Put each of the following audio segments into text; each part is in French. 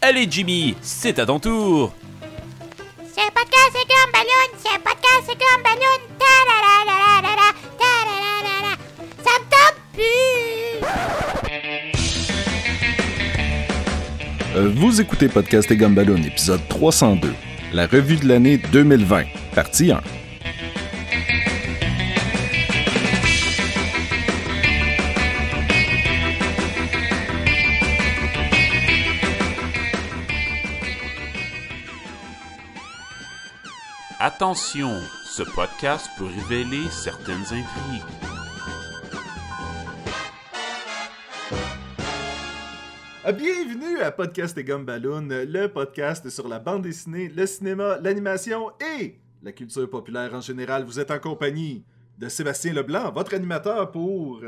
Allez Jimmy, c'est à ton tour. C'est podcast, c'est comme ballon. C'est podcast, c'est comme ballon. Ta-la-la-la-la-la-la. Ta-la-la-la-la. Ça me tente plus. Euh, Vous écoutez Podcast et Gumballoon, épisode 302, la revue de l'année 2020, partie 1. Attention, ce podcast peut révéler certaines intrigues. Ah, Bienvenue à Podcast et Gumballoon, le podcast sur la bande dessinée, le cinéma, l'animation et la culture populaire en général. Vous êtes en compagnie de Sébastien Leblanc, votre animateur pour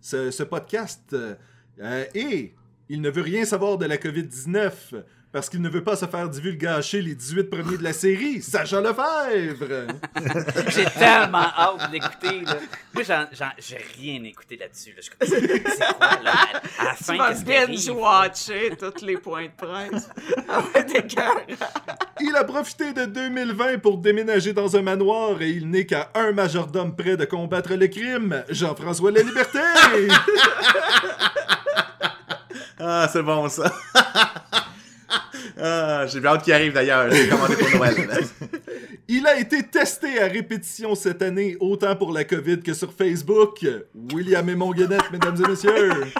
ce, ce podcast. Euh, et il ne veut rien savoir de la COVID-19 parce qu'il ne veut pas se faire divulgacher les 18 premiers de la série, Sacha Lefebvre. J'ai tellement hâte d'écouter. là. Moi, j'ai rien écouté là-dessus. là. Je suis comme, C'est c'est quoi, là? À, à la fin, Tu vas binge-watcher tous les points de presse. Ah ouais. Il a profité de 2020 pour déménager dans un manoir et il n'est qu'à un majordome près de combattre le crime, Jean-François La Liberté. Ah, c'est bon ça. Ah, j'ai bien hâte qu'il arrive d'ailleurs. J'ai commandé pour Noël. Il a été testé à répétition cette année, autant pour la COVID que sur Facebook. William et Monguenette, mesdames et messieurs.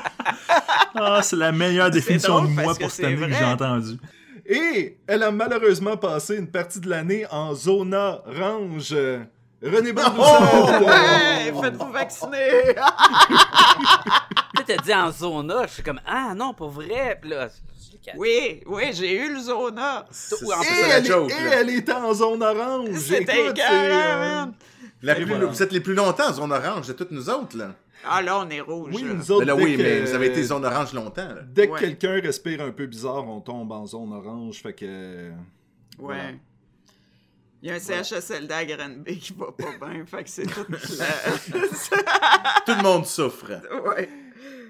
Ah, c'est la meilleure définition drôle de moi pour cette année que j'ai entendue. Et elle a malheureusement passé une partie de l'année en zona range. René Barboussard. Ouais, faites-vous vacciner. Là, t'as dit en zona. Je suis comme, ah non, pour vrai. Puis là, Oui, oui, j'ai eu le zona. C'est Ou en Et, ça la elle, joke. et là. elle était en zone orange. C'était écœurant, euh, voilà. Vous êtes les plus longtemps en zone orange de toutes nous autres. Là. Ah là, on est rouge. Oui, là. nous autres, Mais là, dès oui, que- mais vous avez été zone orange longtemps. là. Dès que Ouais. quelqu'un respire un peu bizarre, on tombe en zone orange. Fait que. Voilà. Ouais. Il y a un CHSLD à Granby qui va pas bien, fait que c'est tout. Tout le monde souffre. ouais.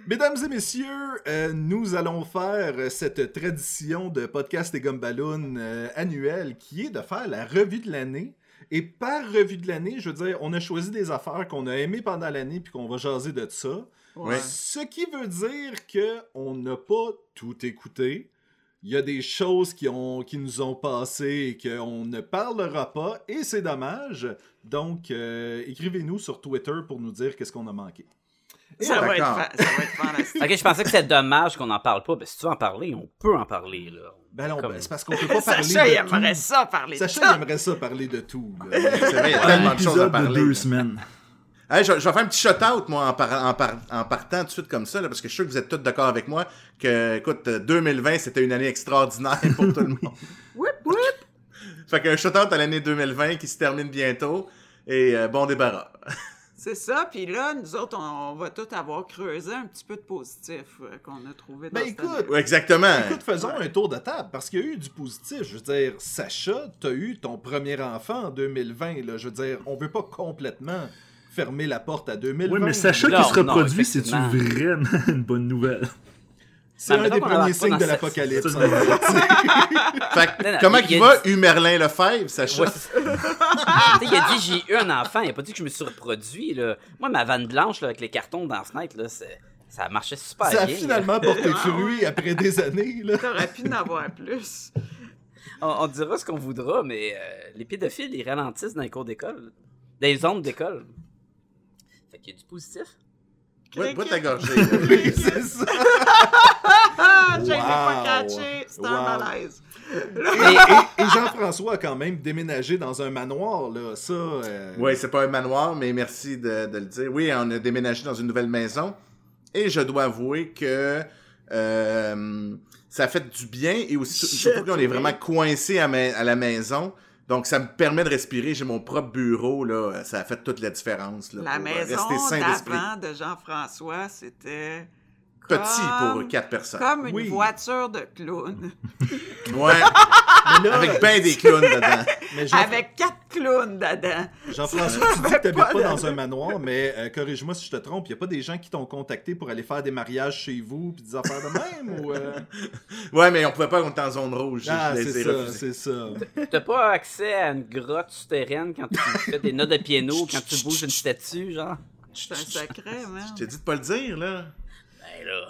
Mesdames et messieurs, euh, nous allons faire euh, cette tradition de podcast et gumballoon euh, annuel qui est de faire la revue de l'année. Et par revue de l'année, je veux dire, on a choisi des affaires qu'on a aimées pendant l'année puis qu'on va jaser de ça. Ouais. Ce qui veut dire que on n'a pas tout écouté. Il y a des choses qui, ont, qui nous ont passé et qu'on ne parlera pas, et c'est dommage. Donc, euh, écrivez-nous sur Twitter pour nous dire qu'est-ce qu'on a manqué. Ça va, être D'accord. fa- ça va être fantastique. Ok, je pensais que c'était dommage qu'on en parle pas. Ben, si tu veux en parler, on peut en parler, là. Ben non, Comme- ben, c'est parce qu'on peut pas parler Sacha, de il aimerait tout. ça parler Sacha, de ça. il aimerait ça parler de tout. là. C'est vrai, il y a tellement de choses à de parler. deux semaines. Hey, je, je vais faire un petit shout-out, moi, en, par- en, par- en partant tout de suite comme ça, là, parce que je suis sûr que vous êtes tous d'accord avec moi que, écoute, euh, 2020, c'était une année extraordinaire pour tout le monde. Whip, whip. fait qu'un shout-out à l'année 2020 qui se termine bientôt, et euh, bon débarras. C'est ça, puis là, nous autres, on, on va tout avoir creusé un petit peu de positif euh, qu'on a trouvé dans Ben cette écoute. Ouais, exactement. Écoute, faisons un tour de table parce qu'il y a eu du positif. Je veux dire, Sacha, t'as eu ton premier enfant en 2020. Là. Je veux dire, on veut pas complètement fermer la porte à 2020. Oui, mais Sacha Non, qui se reproduit, c'est-tu vraiment une bonne nouvelle? C'est un des premiers signes de l'apocalypse. comment il va, Humerlin Lefebvre, Sacha? Ouais, c'est- tu sais, il a dit j'ai eu un enfant, il a pas dit que je me suis reproduit. Là. Moi, ma vanne blanche là, avec les cartons dans la fenêtre, là, c'est- ça marchait super Ça a bien. finalement porté fruit après des années. Là. T'aurais pu en avoir plus. On, on dira ce qu'on voudra, mais euh, les pédophiles, ils ralentissent dans les cours d'école, dans les zones d'école. Fait qu'il y a du positif. Bois bois ta gorgée. Oui, c'est ça. Je l'ai pas Wow. catché. Un Wow. malaise. Et, et- et Jean-François a quand même déménagé dans un manoir. Là. Ça, euh, Oui, c'est pas un manoir, mais merci de, de le dire. Oui, on a déménagé dans une nouvelle maison. Et je dois avouer que euh, ça a fait du bien. Et aussi, surtout qu'on est vraiment coincé à la maison. Donc, ça me permet de respirer. J'ai mon propre bureau. Là. Ça a fait toute la différence. Là, La pour, euh, maison rester sain d'esprit. d'avant de Jean-François, c'était petit Comme- pour quatre personnes. Comme une Oui. voiture de clown. Ouais, Mais là, avec ben des clowns dedans. mais Avec quatre clowns dedans. Jean-François, tu dis que t'habites pas pas dans un manoir, mais euh, corrige-moi si je te trompe, il a pas des gens qui t'ont contacté pour aller faire des mariages chez vous puis des affaires de même ou euh? Ouais, mais on pouvait pas, on était en zone rouge. Ah, je les c'est ai ça, c'est ça. T'as pas accès à une grotte souterraine quand tu fais des notes de piano, quand tu bouges une statue, genre? C'est un secret, man. Je t'ai dit de pas le dire, là. Ben là.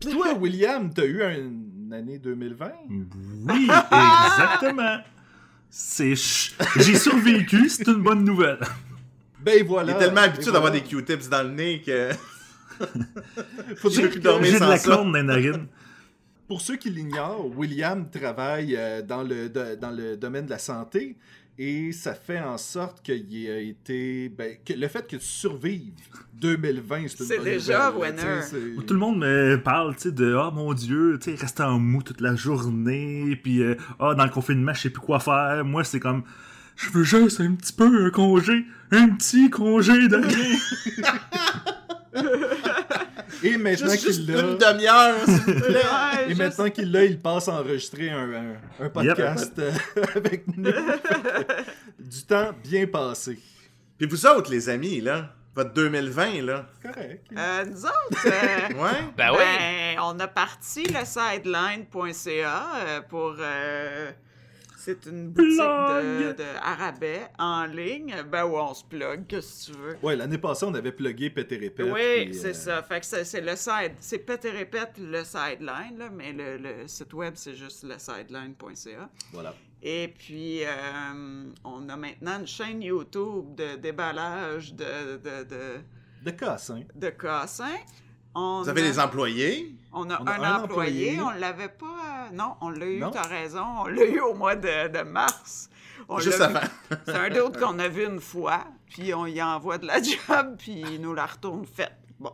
Puis toi, William, t'as eu un- une année 2020 Oui, exactement. C'est ch- J'ai survécu, c'est une bonne nouvelle. Ben voilà. Il est tellement habitué Et d'avoir voilà. des Q-tips dans le nez que. Faut J'ai que- dormir J'ai de sans la corne dans les narines. Pour ceux qui l'ignorent, William travaille euh, dans, le, dans le domaine de la santé et ça fait en sorte qu'il a été. Ben, que le fait que tu survives 2020, c'est une C'est bonne déjà winner. Tout le monde me parle, tu sais, de « Ah, mon Dieu, tu sais, rester en mou toute la journée, puis euh, Ah, dans le confinement, je sais plus quoi faire. » Moi, c'est comme « Je veux juste un petit peu un congé, un petit congé de rien. Et maintenant Juste, juste qu'il l'a. une demi-heure, s'il vous plaît. Ouais, Et juste- maintenant qu'il l'a, il passe à enregistrer un, un- un podcast euh, avec nous. du temps bien passé. Puis vous autres, les amis, là, votre 2020, là. Correct. Euh, nous autres, euh, Ouais? Ben oui. ben, on a parti le sideline.ca euh, pour. C'est une boutique de, de Arabais en ligne. Ben où on se plug, qu'est-ce que tu veux? Ouais, l'année passée, on avait plugué Pété Répète. Oui, c'est euh, ça. Fait que c'est c'est le side. C'est Pète et répète le sideline, là, mais le, le site web, c'est juste le sideline.ca. Voilà. Et puis, euh, on a maintenant une chaîne YouTube de déballage de, de, de, De casse, hein. de cassins. On Vous avez a- des employés? On a, On a un, un employé, employé. on l'avait pas. Euh, non, on l'a eu, t'as raison. On l'a eu au mois de, de mars. On Juste avant. C'est un d'autre qu'on a vu une fois, puis on y envoie de la job, puis il nous la retourne faite. Bon.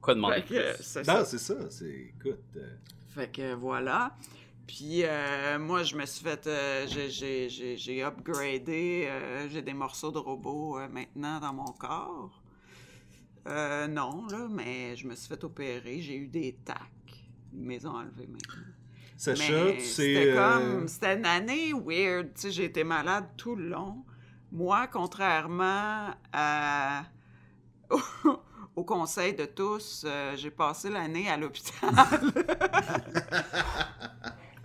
Quoi demander? Fait que, plus? c'est Non, ça. c'est ça. C'est. Écoute. euh, Fait que voilà. Puis euh, moi, je me suis fait. euh, j'ai- j'ai- j'ai j'ai upgradé. euh, j'ai des morceaux de robot euh, maintenant dans mon corps. Euh, non, là, mais je me suis fait opérer. J'ai eu des tacs. Ont enlevés maintenant. Sacha, Mais tu sais. C'était euh, comme. C'était une année weird. Tu sais, j'ai été malade tout le long. Moi, contrairement à. au conseil de tous, euh, j'ai passé l'année à l'hôpital.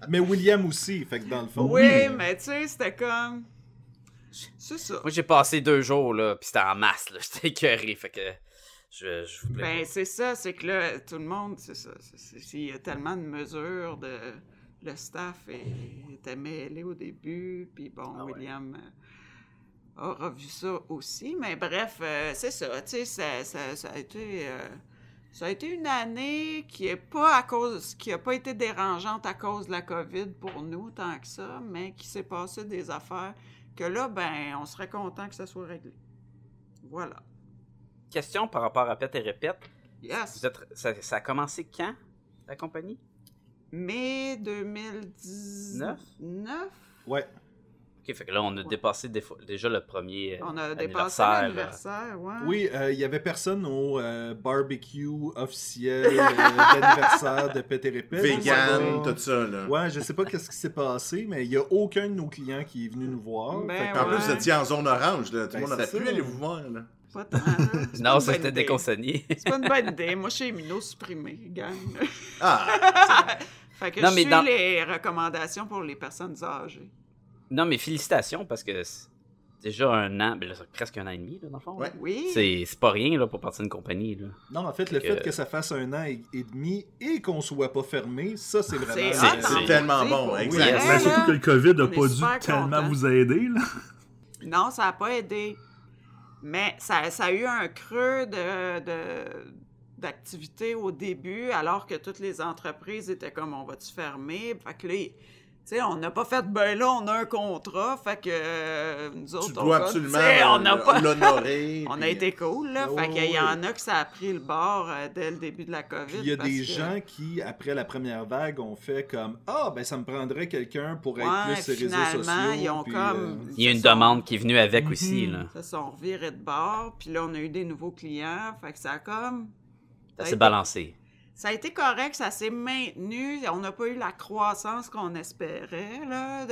Mais William aussi. Fait que dans le fond. oui, mais tu sais, c'était comme. C'est ça. Moi, j'ai passé deux jours, là, pis c'était en masse, là. J'étais écœuré, fait que. Je, je vous plais Ben, c'est ça, c'est que là, tout le monde, c'est ça. c'est- c'est- c'est- Il y a tellement de mesures, de... le staff est- était mêlé au début, puis bon, Ah ouais. William euh, a revu ça aussi. Mais bref, euh, c'est ça, tu sais, ça, ça- ça a été... euh, ça a été une année qui est pas à cause, qui a pas été dérangeante à cause de la COVID pour nous tant que ça, mais qui s'est passé des affaires que là, ben, on serait content que ça soit réglé. Voilà. Question par rapport à Pète et Répète. Yes. Vous êtes, ça, ça a commencé quand, la compagnie? Mai 2019. Ouais. Ok, fait que là, on a Ouais. dépassé des fois- déjà le premier euh, On a dépassé anniversaire, là. l'anniversaire, ouais. Oui, euh, il y avait personne au euh, barbecue officiel euh, d'anniversaire de Pété Répète. Vegan, Ouais. tout ça, là. Ouais, je sais pas qu'est-ce qui s'est passé, mais il y a aucun de nos clients qui est venu nous voir. Ben Fait que- En plus, vous étiez en zone orange, là. Tout Ben, le monde aurait pu aller vous voir, là. Pas tant, pas Non, ça c'était idée. déconseigné. C'est pas une bonne idée. Moi, je suis immunosupprimé, gang. Ah! fait que Non, je mais suis dans- les recommandations pour les personnes âgées. non, mais félicitations, parce que c'est déjà un an, ben là, c'est presque un an et demi, là, dans le fond. Ouais. Oui. C'est c'est pas rien, là, pour partir d'une compagnie, là. Non, en fait, le Fait fait que- ça fasse un an et, et demi et qu'on soit pas fermé, ça, c'est vraiment... C'est tellement bon, pour exact. vrai, Mais là. surtout que le COVID on a est pas dû tellement vous aider, là. Non, ça n'a pas aidé. Mais ça, a eu un creux d'activité au début, alors que toutes les entreprises étaient comme on va-tu fermer? Sais, on n'a pas fait ben là, on a un contrat, fait que euh, nous autres, Tu on dois va- absolument on n'a pas. l'honorer. On a été cool, là. Ouais, fait qu'il y en a que ça a pris le bord euh, dès le début de la COVID. Il y a parce des que- gens qui, après la première vague, ont fait comme « Ah, ben ça me prendrait quelqu'un pour être Ouais, plus sur les réseaux sociaux. ils ont puis, comme- euh, Il y a une demande qui est venue avec Mhm. aussi, là. se sont revirés de bord. Puis là, on a eu des nouveaux clients. Fait que ça a comme Ça a s'est été- balancé. Ça a été correct, ça s'est maintenu. On n'a pas eu la croissance qu'on espérait là,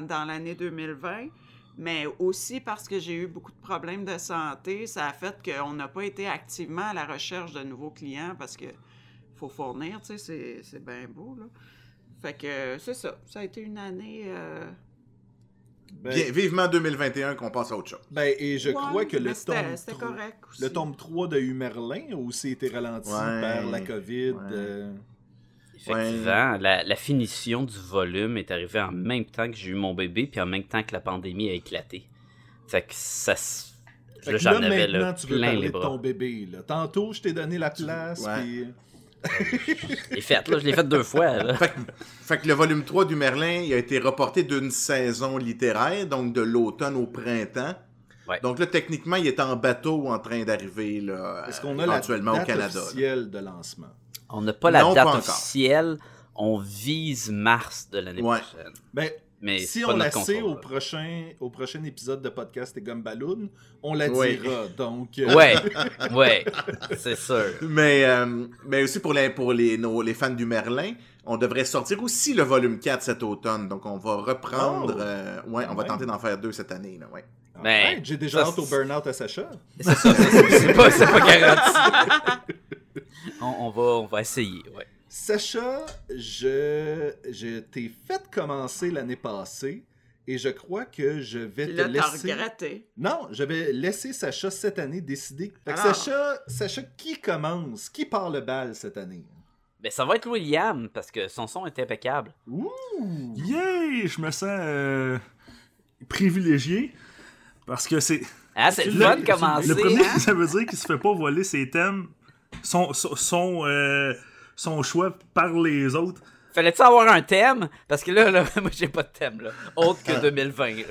dans, l'année 2020. Mais aussi parce que j'ai eu beaucoup de problèmes de santé, ça a fait qu'on n'a pas été activement à la recherche de nouveaux clients parce que faut fournir, tu sais, c'est- c'est bien beau. Là. Fait que c'est ça. Ça a été une année. euh, Ben, Bien, vivement 2021 qu'on passe à autre chose. ben, et je ouais, crois que le tome, C'était 3, correct aussi. le tome 3 de Humerlin a aussi été ralenti Ouais. par la COVID. Ouais. euh, Effectivement, la, la finition du volume est arrivée en même temps que j'ai eu mon bébé, puis en même temps que la pandémie a éclaté. Fait que ça. j'en là, avais maintenant, là, tu veux plein parler les de bras. ton bébé. Là. Tantôt, je t'ai donné la place. Ouais. puis- Je l'ai fait, là, je l'ai fait deux fois. là. Fait que, fait que le volume 3 du Merlin, il a été reporté d'une saison littéraire, donc de l'automne au printemps. Ouais. Donc là, techniquement, il est en bateau en train d'arriver là, Est-ce qu'on a la date au Canada. là. officielle de lancement? On n'a pas la Non, date pas officielle. On vise mars de l'année Ouais. prochaine. Ben, Mais si on la sait contrôle, au prochain, au prochain épisode de podcast et Gumballoon, on la Oui. dira. Donc, euh, Ouais, ouais, c'est sûr. Mais, euh, mais aussi pour, les, pour les, nos- les fans du Merlin, on devrait sortir aussi le volume 4 cet automne. Donc on va reprendre. Oh. euh, ouais, on va Ouais. tenter d'en faire deux cette année. Là, ouais. Ben, alright, J'ai déjà hâte au burn-out à Sacha. C'est ça, c'est pas, pas garanti. on, on va, on va essayer, ouais. Sacha, je, je t'ai fait commencer l'année passée et je crois que je vais te laisser. regretté. Non, je vais laisser Sacha cette année décider. Fait que Alors. Sacha, Sacha, qui commence Qui part le bal cette année? Ben, ça va être William, parce que son son est impeccable. Ouh Yay! Je me sens euh, privilégié. Parce que c'est. Ah, c'est le Le- fun de commencer. Le premier, hein? ça veut dire qu'il se fait pas voler ses thèmes, son, son, son, euh, son choix par les autres. Fallait-tu avoir un thème? Parce que là, là moi, j'ai pas de thème, là. Autre que 2020. là.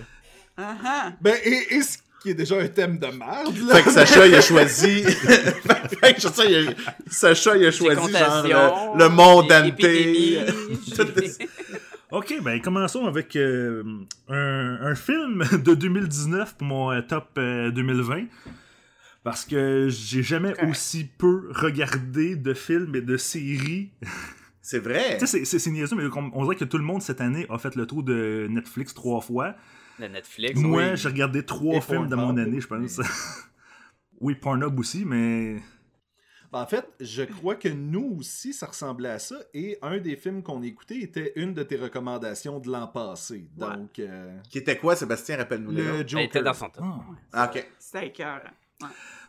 Ah, ah. Ben, et, et ce qui est déjà un thème de merde, là. Fait que Sacha, il a choisi. fait que Sacha, il a, Sacha, il a choisi genre le, le monde épidémie, Ok, ben commençons avec euh, un, un film de 2019 pour mon euh, top euh, 2020. Parce que j'ai jamais aussi peu regardé de films et de séries. C'est vrai. Tu sais, c'est- niaiseux, mais on dirait que tout le monde cette année a fait le tour de Netflix trois fois. Le Netflix. Moi, oui. j'ai regardé trois Et films de mon année, je pense. oui, Pornhub aussi, mais Ben, en fait, je crois que nous aussi, ça ressemblait à ça. Et un des films qu'on écoutait était une de tes recommandations de l'an passé. Donc, euh, Qui était quoi, Sébastien? Rappelle-nous le le. Elle Joker. était dans son top. Ah. Ah, ok. C'était écœurant.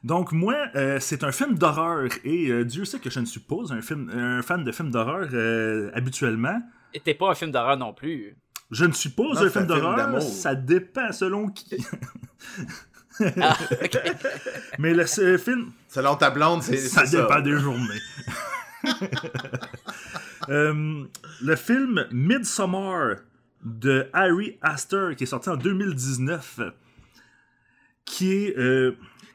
Donc moi, euh, c'est un film d'horreur et euh, Dieu sait que je ne suis pas un, film, un fan de films d'horreur euh, habituellement. Et t'es pas un film d'horreur non plus. Je ne suis pas Non, un film un film d'horreur, ça dépend selon qui. Ah, ok. Mais le film, Selon ta blonde, c'est ça c'est dépend des journées. Euh, le film Midsommar de Harry Astor qui est sorti en 2019 qui est euh,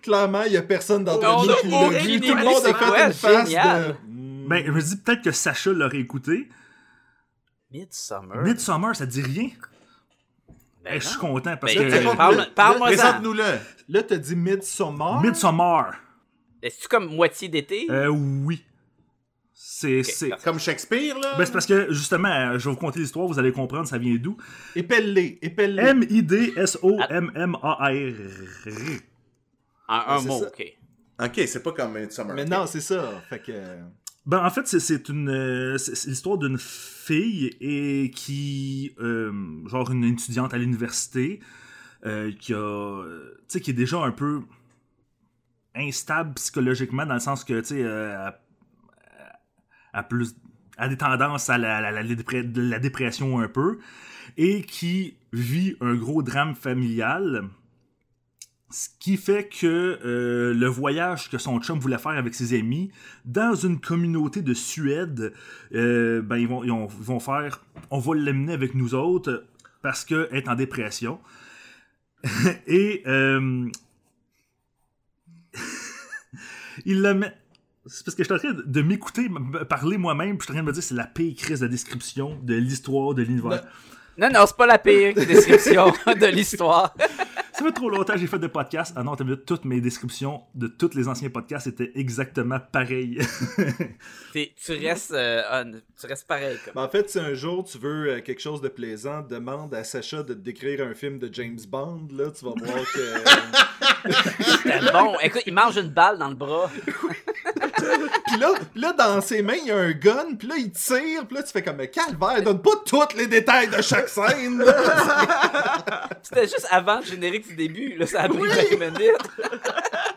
Clairement, il n'y a personne dans On ton lit qui l'a vu. Tout le monde a fait quoi, une face génial. de... Ben je me dis peut-être que Sacha l'aurait écouté. Midsummer. Midsommar ça dit rien. Ben je suis content parce Ben, que parle- parle-moi ça. Présente-nous-le. Là, t'as dit Midsommar. Midsommar Est-ce comme moitié d'été? euh, oui. C'est c'est Comme Shakespeare, là? Ben, c'est parce que, justement, je vais vous conter l'histoire, vous allez comprendre, ça vient d'où. Épelle-les, épelle-les. M-I-D-S-O-M-M-A-R. En un mot, ça. ok. Ok, c'est pas comme Midsummer. Mais non, c'est ça. Fait que... Ben, en fait, c'est- c'est une euh, l'histoire d'une fille et qui, euh, genre une étudiante à l'université, euh, qui a, tu sais, qui est déjà un peu instable psychologiquement dans le sens que, tu sais, euh, a plus, a des tendances à la, la- la la dépression un peu et qui vit un gros drame familial. Ce qui fait que euh, le voyage que son chum voulait faire avec ses amis dans une communauté de Suède, euh, ben ils vont, faire, on va l'amener avec nous autres parce qu'elle est en dépression. Et euh, il la met. C'est parce que je suis en train de m'écouter parler moi-même, puis je suis en train de me dire c'est la pire crise de description de l'histoire de l'univers. Non, non, c'est pas la pire description de l'histoire. Ça fait trop longtemps que j'ai fait des podcasts. Ah non, t'as vu, toutes mes descriptions de tous les anciens podcasts étaient exactement pareilles. Tu, restes, euh, on- tu restes pareil. Comme. Ben, en fait, si un jour tu veux euh, quelque chose de plaisant, demande à Sacha de te décrire un film de James Bond. Là, tu vas voir que. C'était bon. Écoute, il mange une balle dans le bras. puis là, là, dans ses mains, il y a un gun. Puis là, il tire. Puis là, tu fais comme calvaire. Donne pas tous les détails de chaque scène. C'était juste avant le générique du début. Là, ça a pris 20 minutes.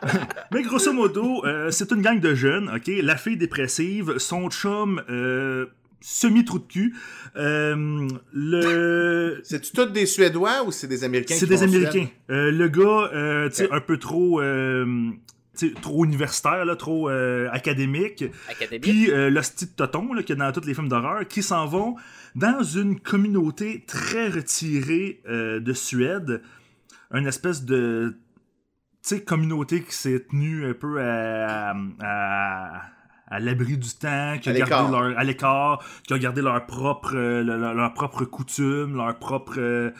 Mais grosso modo, euh, c'est une gang de jeunes, ok? La fille dépressive, son chum euh, semi-trou de cul. Euh, le... C'est-tu tous des Suédois ou c'est des Américains C'est qui des? Américains. Euh, le gars, euh, tu sais, un peu trop... trop universitaire, là, trop euh, académique. Académique. Puis euh, l'hostie de Toton, qu'il y a dans tous les films d'horreur, qui s'en vont dans une communauté très retirée euh, de Suède. Une espèce de tu sais, communauté qui s'est tenue un peu à, à, à l'abri du temps, qui a gardé leur, à l'écart, qui a gardé leur propre, euh, leur, leur- propre coutume, leur propre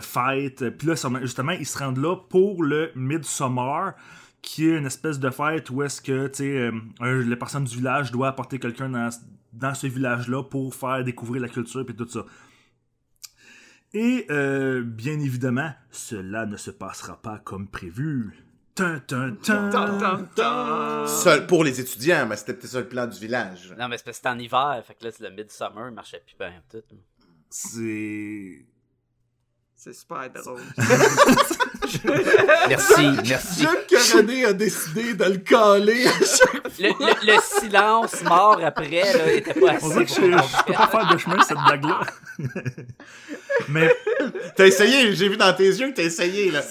fête. Puis là, justement, ils se rendent là pour le Midsummer, qui est une espèce de fête où est-ce que, tu sais, euh, les personnes du village doivent apporter quelqu'un dans, dans ce village-là pour faire découvrir la culture et tout ça. Et euh, bien évidemment, cela ne se passera pas comme prévu. Tan, tan, tan. Seul pour les étudiants, mais c'était peut-être ça le plan du village. Non, mais c'est parce que c'était en hiver. Fait que là, c'est le midsummer. Il marchait plus bien tout. C'est. C'est super drôle. Merci, merci. Que René a décidé de le caler à chaque Le, le- le silence mort après, là, était pas assez. On dirait que je, je peux pas faire de chemin cette blague-là. Mais T'as essayé, j'ai vu dans tes yeux que t'as essayé, là.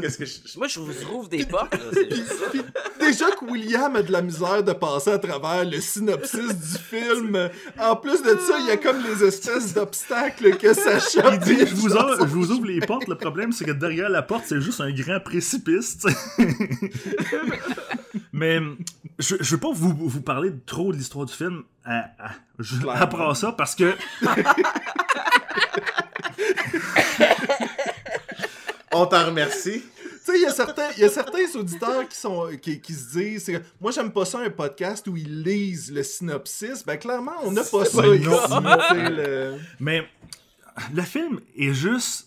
Qu'est-ce que je... Moi, je vous ouvre des portes, là, ça. Puis déjà que William a de la misère de passer à travers le synopsis du film, en plus de ça, il y a comme les espèces d'obstacles que Sacha il dit dit je vous, ouvre, je vous ouvre les portes. Le problème, c'est que derrière la porte, c'est juste un grand précipice. Mais je, je veux pas vous, vous parler trop de l'histoire du film à- à- je- après ça parce que On t'en remercie. Tu sais, il y a certains, il y a certains auditeurs qui sont qui, qui se disent moi j'aime pas ça un podcast où ils lisent le synopsis. Ben clairement, on n'a pas ça ici. le- mais le film est juste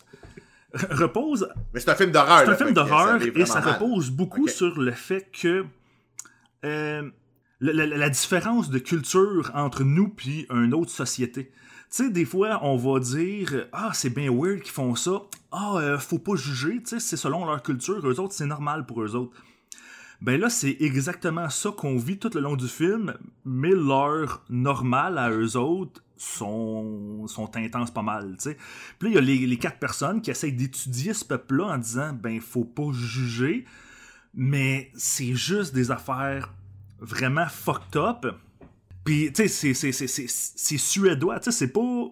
repose Mais c'est un film d'horreur. C'est un film d'horreur et ça mal. repose beaucoup sur le fait que euh, la, la- la différence de culture entre nous puis une autre société. Tu sais, des fois, on va dire Ah, c'est bien weird qu'ils font ça. Ah, euh, faut pas juger. Tu sais, c'est selon leur culture. Eux autres, c'est normal pour eux autres. Ben là, c'est exactement ça qu'on vit tout le long du film, mais leur normal à eux autres sont, sont intenses pas mal, tu sais. Puis là, il y a les, les quatre personnes qui essayent d'étudier ce peuple-là en disant, ben, faut pas juger, mais c'est juste des affaires vraiment fucked up. Puis, tu sais, c'est- suédois, tu sais, c'est pas...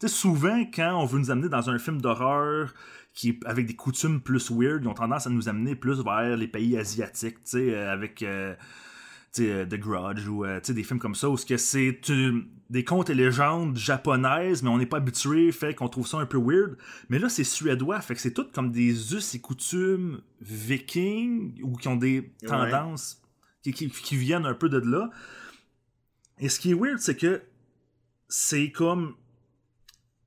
Tu sais, souvent, quand on veut nous amener dans un film d'horreur qui est avec des coutumes plus weird, ils ont tendance à nous amener plus vers les pays asiatiques, tu sais, euh, avec euh, tu sais, euh, The Grudge ou tu sais, des films comme ça, où c'est des contes et légendes japonaises, mais on n'est pas habitué, fait qu'on trouve ça un peu weird. Mais là, c'est suédois, fait que c'est tout comme des us et coutumes vikings ou qui ont des tendances qui, qui- qui viennent un peu de là. Et ce qui est weird, c'est que c'est comme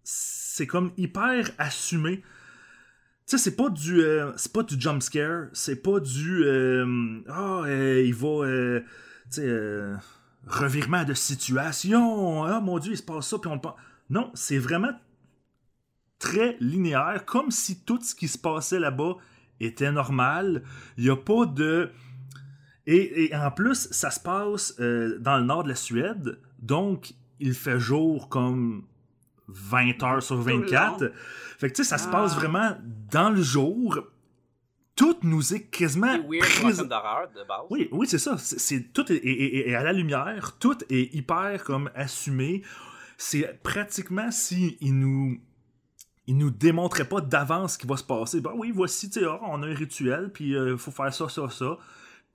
c'est comme hyper assumé. Tu sais, c'est pas du euh, c'est pas du jump scare, c'est pas du euh, ah euh, il va tu sais revirement de situation, ah mon dieu, il se passe ça puis on le pense. Non, c'est vraiment très linéaire comme si tout ce qui se passait là-bas était normal. Il y a pas de et, et en plus, ça se passe euh, dans le nord de la Suède, donc il fait jour comme 20 heures sur le 24. long. Fait que tu sais, ça se Ah. passe vraiment dans le jour. Tout nous est quasiment présent- d'horreur, de base. oui, oui, c'est ça. C'est, tout est, est- est- est à la lumière, tout est hyper comme assumé. C'est pratiquement si il nous il nous démontrait pas d'avance ce qui va se passer. Ben oui, voici, tu sais, ah, on a un rituel, puis il faut faire ça, ça, ça.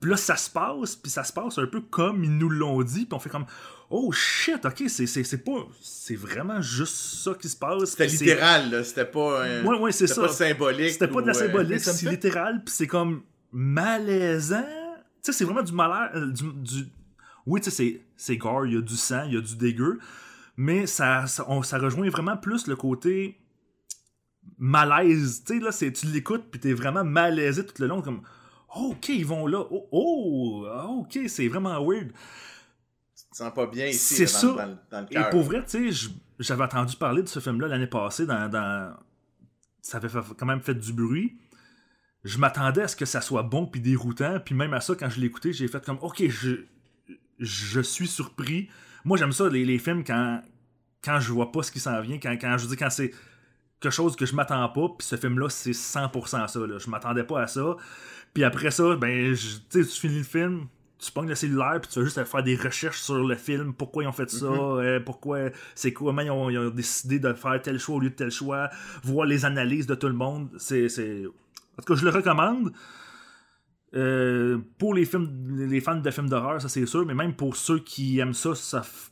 Puis là, ça se passe, puis ça se passe un peu comme ils nous l'ont dit, puis on fait comme Oh shit, ok, c'est, c'est, c'est pas. C'est vraiment juste ça qui se passe. C'était littéral, là. C'était pas. un- Ouais, ouais, c'est c'était ça. pas symbolique. C'était pas de la euh, symbolique, c'est littéral, puis c'est comme malaisant. Tu sais, c'est vraiment du malheur. euh, du, du- Oui, tu sais, c'est, c'est gore, il y a du sang, il y a du dégueu, mais ça, ça, on- ça rejoint vraiment plus le côté malaise. Tu sais, là, c'est, tu l'écoutes, puis t'es vraiment malaisé tout le long, comme ok, ils vont là. Oh, oh, ah, ok, c'est vraiment weird. Tu te sens pas bien ici. C'est ça. dans, le- Et pour vrai, tu sais, j'avais entendu parler de ce film-là l'année passée dans, dans- Ça avait quand même fait du bruit. Je m'attendais à ce que ça soit bon puis déroutant, puis même à ça, quand je l'ai écouté, j'ai fait comme, ok, je, je suis surpris. Moi, j'aime ça, les, les films, quand, quand je vois pas ce qui s'en vient, quand, quand je dis quand c'est quelque chose que je m'attends pas, puis ce film-là, c'est 100% ça. Là. Je m'attendais pas à ça. Puis après ça, ben, tu finis le film, tu pognes le cellulaire, puis tu vas juste faire des recherches sur le film, pourquoi ils ont fait ça, euh, pourquoi, c'est comment ils ont, ils ont décidé de faire tel choix au lieu de tel choix, voir les analyses de tout le monde. C'est, c'est... En tout cas, je le recommande. Euh, pour les films, les fans de films d'horreur, ça c'est sûr, mais même pour ceux qui aiment ça, ça f-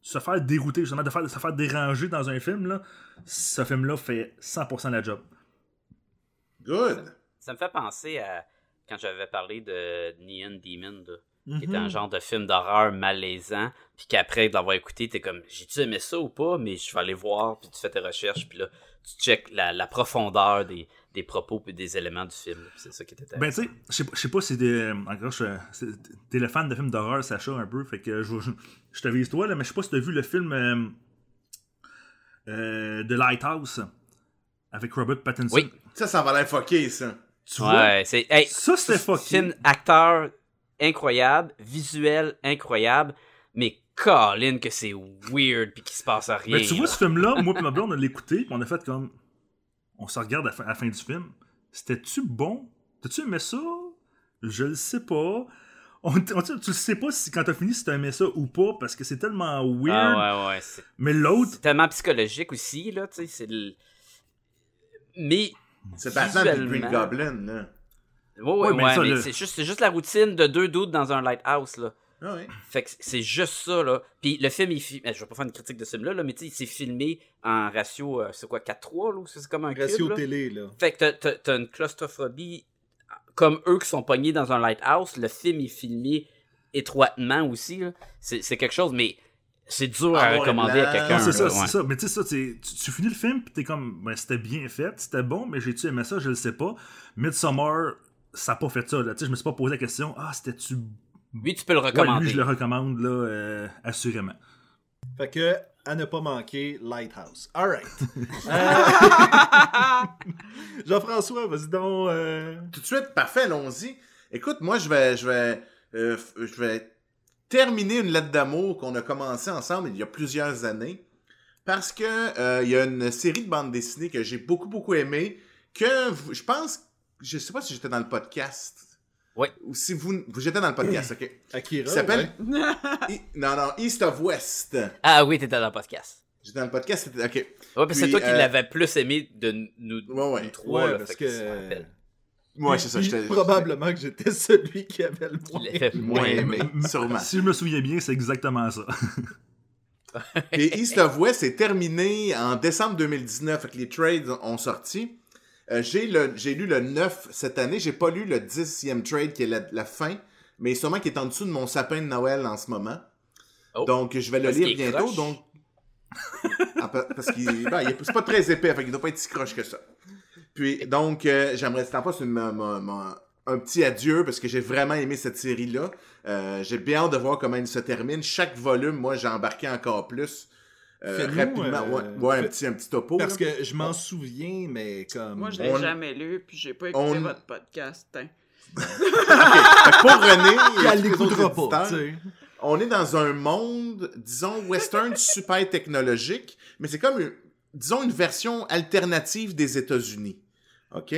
se faire dérouter, justement, de faire, se faire déranger dans un film, là, ce film-là fait 100% la job. Good. Ça me fait penser à quand j'avais parlé de Neon Demon, là, Mhm. qui était un genre de film d'horreur malaisant, puis qu'après de l'avoir écouté, t'es comme, j'ai-tu aimé ça ou pas, mais je vais aller voir, puis tu fais tes recherches, puis là, tu checkes la, la profondeur des, des propos puis des éléments du film. puis C'est ça qui était Ben, tu sais, je sais pas- si t'es. Encore, je- c'est- t'es le fan de films d'horreur, Sacha, un peu. Fait que je, je, je te vise toi, là, mais je sais pas si t'as vu le film euh, euh, The Lighthouse avec Robert Pattinson. Oui. Ça, ça va l'air fucké, ça. Tu vois, Ouais, c'est. Hey, ça c'était fucké. film acteur incroyable, visuel incroyable, mais Colin que c'est weird puis qu'il se passe à rien. Ben, tu vois, là. ce film-là, moi et ma blonde, on l'a écouté, puis on a fait comme. On se regarde à, la fin- à la fin du film. C'était-tu bon? T'as-tu aimé ça? Je le sais pas. On, on- tu le sais pas si quand t'as fini si t'as aimé ça ou pas, parce que c'est tellement weird. Ah ouais, ouais. C'est Mais l'autre, c'est tellement psychologique aussi, là, tu sais, c'est le... Mais... C'est Batman et visuellement- Green Goblin, là. Ouais, ouais, Ouais, mais ouais, mais le- c'est juste, c'est juste la routine de deux doutes dans un lighthouse, là. Ah ouais. Fait que c'est juste ça, là. Puis le film, il fi- je vais pas faire une critique de ce film-là, là, mais tu sais, il s'est filmé en ratio, euh, c'est quoi, 4-3, là, ou c'est comme un Ratio cube, là? télé, là. Fait que t'as- une claustrophobie comme eux qui sont pognés dans un lighthouse. Le film est filmé étroitement aussi. là. C'est c'est quelque chose, mais c'est dur à ouais, recommander à quelqu'un. C'est ça, c'est ouais. ça. Mais tu sais, ça, tu, tu finis le film, pis t'es comme, ben, c'était bien fait, c'était bon, mais j'ai-tu aimé ça, je le sais pas. Midsommar, ça a pas fait ça, là. Tu sais, je me suis pas posé la question, ah, c'était-tu. Lui, tu peux le Ouais, recommander. lui, je le recommande, là, euh, assurément. Fait que, à ne pas manquer, Lighthouse. Alright. Jean-François, vas-y donc. euh, Tout de suite, parfait, allons-y. Écoute, moi, je vais, je vais, euh, je vais terminer une lettre d'amour qu'on a commencé ensemble il y a plusieurs années. Parce que euh, il y a une série de bandes dessinées que j'ai beaucoup, beaucoup aimé. Que vous- je pense, je sais pas si j'étais dans le podcast. Ouais. Ou si vous, vous j'étais dans le podcast, ok. Akira. Qui s'appelle. ouais. Non, non, East of West. Ah oui, t'étais dans le podcast. J'étais dans le podcast, c'était. Ok. Ouais, puis c'est Puis, toi qui euh, l'avais plus aimé de nous, Ouais, ouais. nous trois. Ouais, là, parce que. Ouais, c'est ça. Puis Probablement que j'étais celui qui avait le moins. l'avait Moins aimé, sûrement. Si je me souviens bien, c'est exactement ça. Et East of West est terminé en décembre 2019, fait que les trades ont sorti. Euh, j'ai, le, j'ai lu le 9 cette année, j'ai pas lu le 10e trade qui est la, la fin, mais sûrement qui est en dessous de mon sapin de Noël en ce moment. Oh. Donc je vais le Parce lire bientôt. Donc... Ah, pa- parce qu'il ben, c'est pas très épais, fait qu'il doit pas être si croche que ça. Puis donc euh, j'aimerais c'est en pas ma- un petit adieu parce que j'ai vraiment aimé cette série-là. Euh, j'ai bien hâte de voir comment elle se termine. Chaque volume, moi, j'ai embarqué encore plus. Euh, rapidement, euh, ouais, ouais, un, petit, un petit topo. Parce là. que je m'en souviens, mais comme. Moi, je l'ai On- jamais lu, puis j'ai pas écouté on- votre podcast. hein. Que pour René elle l'écoutera pas, éditeurs, tu sais. on est dans un monde, disons, western super technologique, mais c'est comme, disons, une version alternative des États-Unis. OK?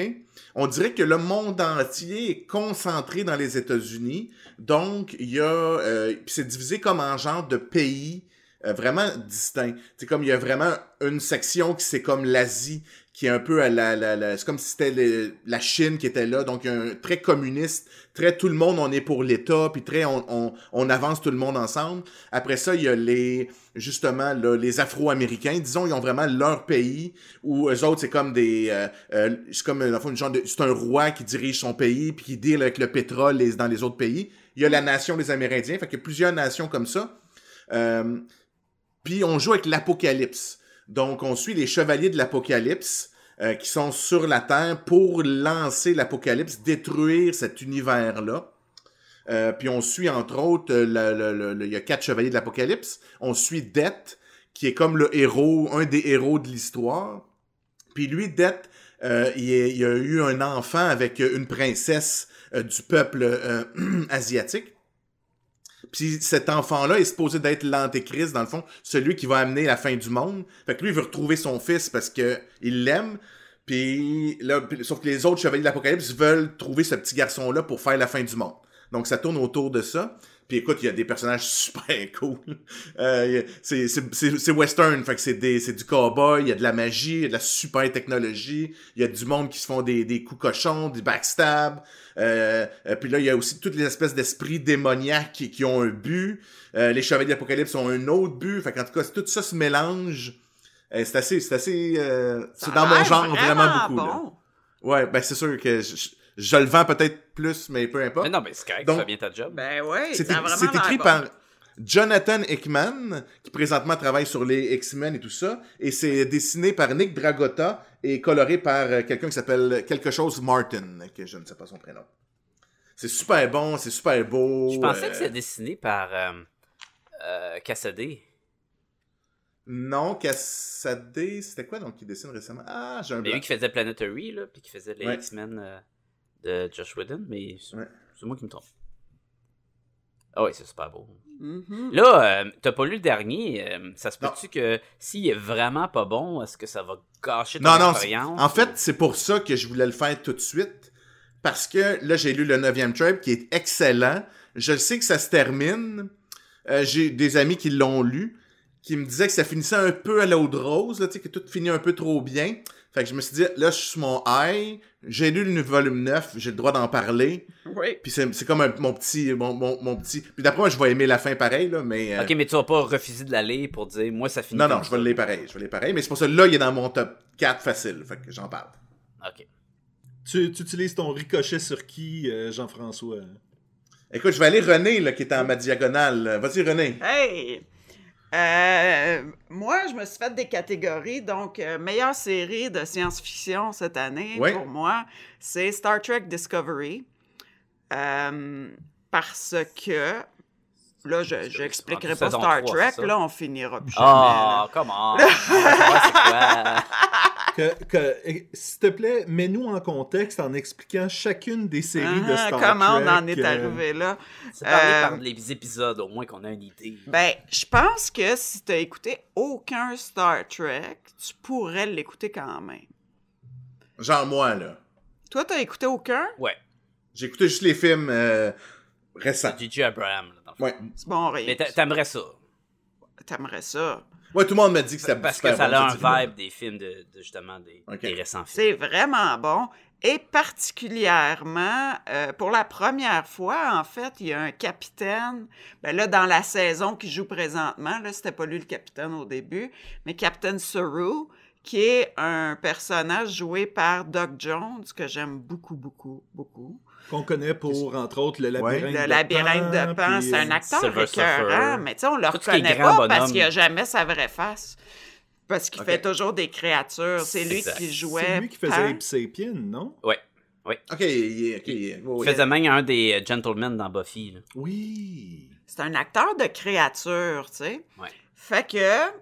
On dirait que le monde entier est concentré dans les États-Unis. Donc, il y a... euh, c'est divisé comme en genre de pays euh, vraiment distincts. C'est comme il y a vraiment une section qui c'est comme l'Asie, qui est un peu à la, la, la- c'est comme si c'était la Chine qui était là, donc un très communiste, très tout le monde on est pour l'État, puis très on, avance tout le monde ensemble. Après ça, il y a les justement là, les Afro-Américains, disons, ils ont vraiment leur pays où eux autres c'est comme des, euh, euh, c'est comme une genre de, c'est un roi qui dirige son pays puis qui deal avec le pétrole dans les autres pays. Il y a la nation des Amérindiens, fait qu'il y a plusieurs nations comme ça. Euh, puis on joue avec l'Apocalypse. Donc, on suit les chevaliers de l'Apocalypse euh, qui sont sur la Terre pour lancer l'Apocalypse, détruire cet univers-là. Euh, puis on suit, entre autres, euh, il y a quatre chevaliers de l'Apocalypse. On suit Death, qui est comme le héros, un des héros de l'histoire. Puis lui, Death, il, a eu un enfant avec une princesse du peuple asiatique. Puis cet enfant-là est supposé d'être l'antéchrist, dans le fond, celui qui va amener la fin du monde. Fait que lui, il veut retrouver son fils parce que il l'aime. Puis là, sauf que les autres chevaliers de l'Apocalypse veulent trouver ce petit garçon-là pour faire la fin du monde. Donc ça tourne autour de ça. Puis écoute, il y a des personnages super cool. Euh, c'est, c'est, c'est, c'est western, fait que c'est, des, c'est du cowboy, il y a de la magie, il y a de la super technologie, il y a du monde qui se font des, des coups cochons, du backstab. Euh, euh, puis là, il y a aussi toutes les espèces d'esprits démoniaques qui, qui ont un but. Euh, les chevaliers de l'Apocalypse ont un autre but. Fait qu'en tout cas, tout ça se mélange. Euh, c'est assez, c'est assez, euh, c'est dans mon genre vraiment, beaucoup. là. Ouais, ben c'est sûr que je, je- le vends peut-être plus, mais peu importe. Mais non, mais c'est correct, Donc- tu fais bien ta job. Ben ouais, C'est écrit, vraiment c'est l'air écrit bon. par Jonathan Hickman, qui présentement travaille sur les X-Men et tout ça, et c'est dessiné par Nick Dragotta et coloré par euh, quelqu'un qui s'appelle quelque chose Martin, que je ne sais pas son prénom. C'est super bon, c'est super beau. Je pensais euh, que c'était dessiné par euh, euh, Cassadé. Non, Cassadé, c'était quoi donc qui dessine récemment? Ah, j'ai un Mais blanc. lui qui faisait Planetary, là, puis qui faisait les Ouais. X-Men euh, de Josh Whedon, mais c'est Ouais. moi qui me trompe. Ah oui, c'est super beau. Mhm. Là, euh, t'as pas lu le dernier. euh, ça se Non. peut-tu que s'il est vraiment pas bon, est-ce que ça va gâcher ton Non, non, expérience? en fait, c'est pour ça que je voulais le faire tout de suite. Parce que là, j'ai lu le 9e Tribe qui est excellent. Je sais que ça se termine. Euh, j'ai des amis qui l'ont lu, qui me disaient que ça finissait un peu à l'eau de rose, là, tu sais, que tout finit un peu trop bien. Fait que je me suis dit, là, je suis sur mon high. J'ai lu le volume 9, j'ai le droit d'en parler. Oui. Puis c'est c'est comme un- mon petit, mon, mon, mon petit. Puis d'après moi, je vais aimer la fin pareil, là, mais. euh, Ok, mais tu vas pas refuser de l'aller pour dire, moi, ça finit non, non, je vais ça. le lire pareil. Je vais le lire pareil. Mais c'est pour ça, là, il est dans mon top 4 facile. Fait que j'en parle. Ok. Tu, tu utilises ton ricochet sur qui, euh, Jean-François? Écoute, je vais aller René, là, qui est en ma diagonale. Vas-y, René. Hey! Euh, moi, je me suis fait des catégories. Donc, euh, meilleure série de science-fiction cette année, Ouais. pour moi, c'est Star Trek Discovery. Euh, parce que, là, je que n'expliquerai pas Star 3, Trek. Là, on finira plus jamais. Oh, comment? c'est quoi? Que, que- S'il te plaît, mets-nous en contexte en expliquant chacune des séries de Ah, Star comment Trek. on en est euh, arrivé là? C'est Euh, par les épisodes, au moins qu'on a une idée. Ben, je pense que si tu écouté aucun Star Trek, tu pourrais l'écouter quand même. Genre moi, là. Toi, t'as écouté aucun? Ouais, J'ai écouté juste les films euh, récents. J.J. Abraham. là, dans le fond. Ouais. C'est bon, rien. Mais t'a- t'aimerais ça. T'aimerais ça. Ouais, tout le monde m'a dit que c'était Parce super que ça bon, a un vibe des films de, de, justement des, récents films. C'est vraiment bon. Et particulièrement, euh, pour la première fois, en fait, il y a un capitaine. Ben là, dans la saison qui joue présentement, là, c'était pas lui le capitaine au début, mais Captain Saru, qui est un personnage joué par Doug Jones, que j'aime beaucoup, beaucoup, beaucoup. Qu'on connaît pour, entre autres, le Ouais. labyrinthe Le de labyrinthe de Pan. C'est un euh, acteur écœurant, mais tu sais, on le Tout reconnaît pas parce qu'il a jamais sa vraie face. Parce qu'il fait toujours des créatures. C'est lui qui jouait. C'est lui qui faisait Pan. Ape Sapien, non? Ouais. Ok, il est- ok. il ouais, faisait même un des euh, gentlemen dans Buffy. là. Oui. C'est un acteur de créature, tu sais. Ouais. Fait que,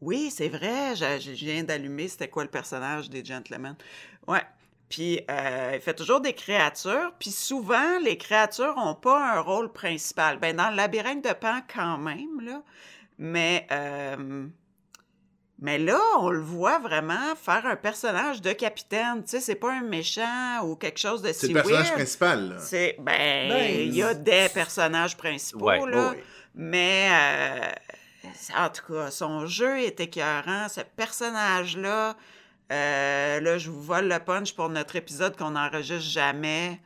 oui, c'est vrai, je, je viens d'allumer c'était quoi le personnage des Gentlemen. Ouais. Puis, euh, il fait toujours des créatures, puis souvent, les créatures n'ont pas un rôle principal. Ben, dans le labyrinthe de Pan, quand même, là. Mais, euh, mais là, on le voit vraiment faire un personnage de capitaine. Tu sais, c'est pas un méchant ou quelque chose de C'est si le personnage weird. principal. là. C'est ben, Ben, il y a des personnages principaux Ouais, là, ouais. mais euh, en tout cas, son jeu est écœurant. Ce personnage là, Euh, là, je vous vole le punch pour notre épisode qu'on n'enregistre jamais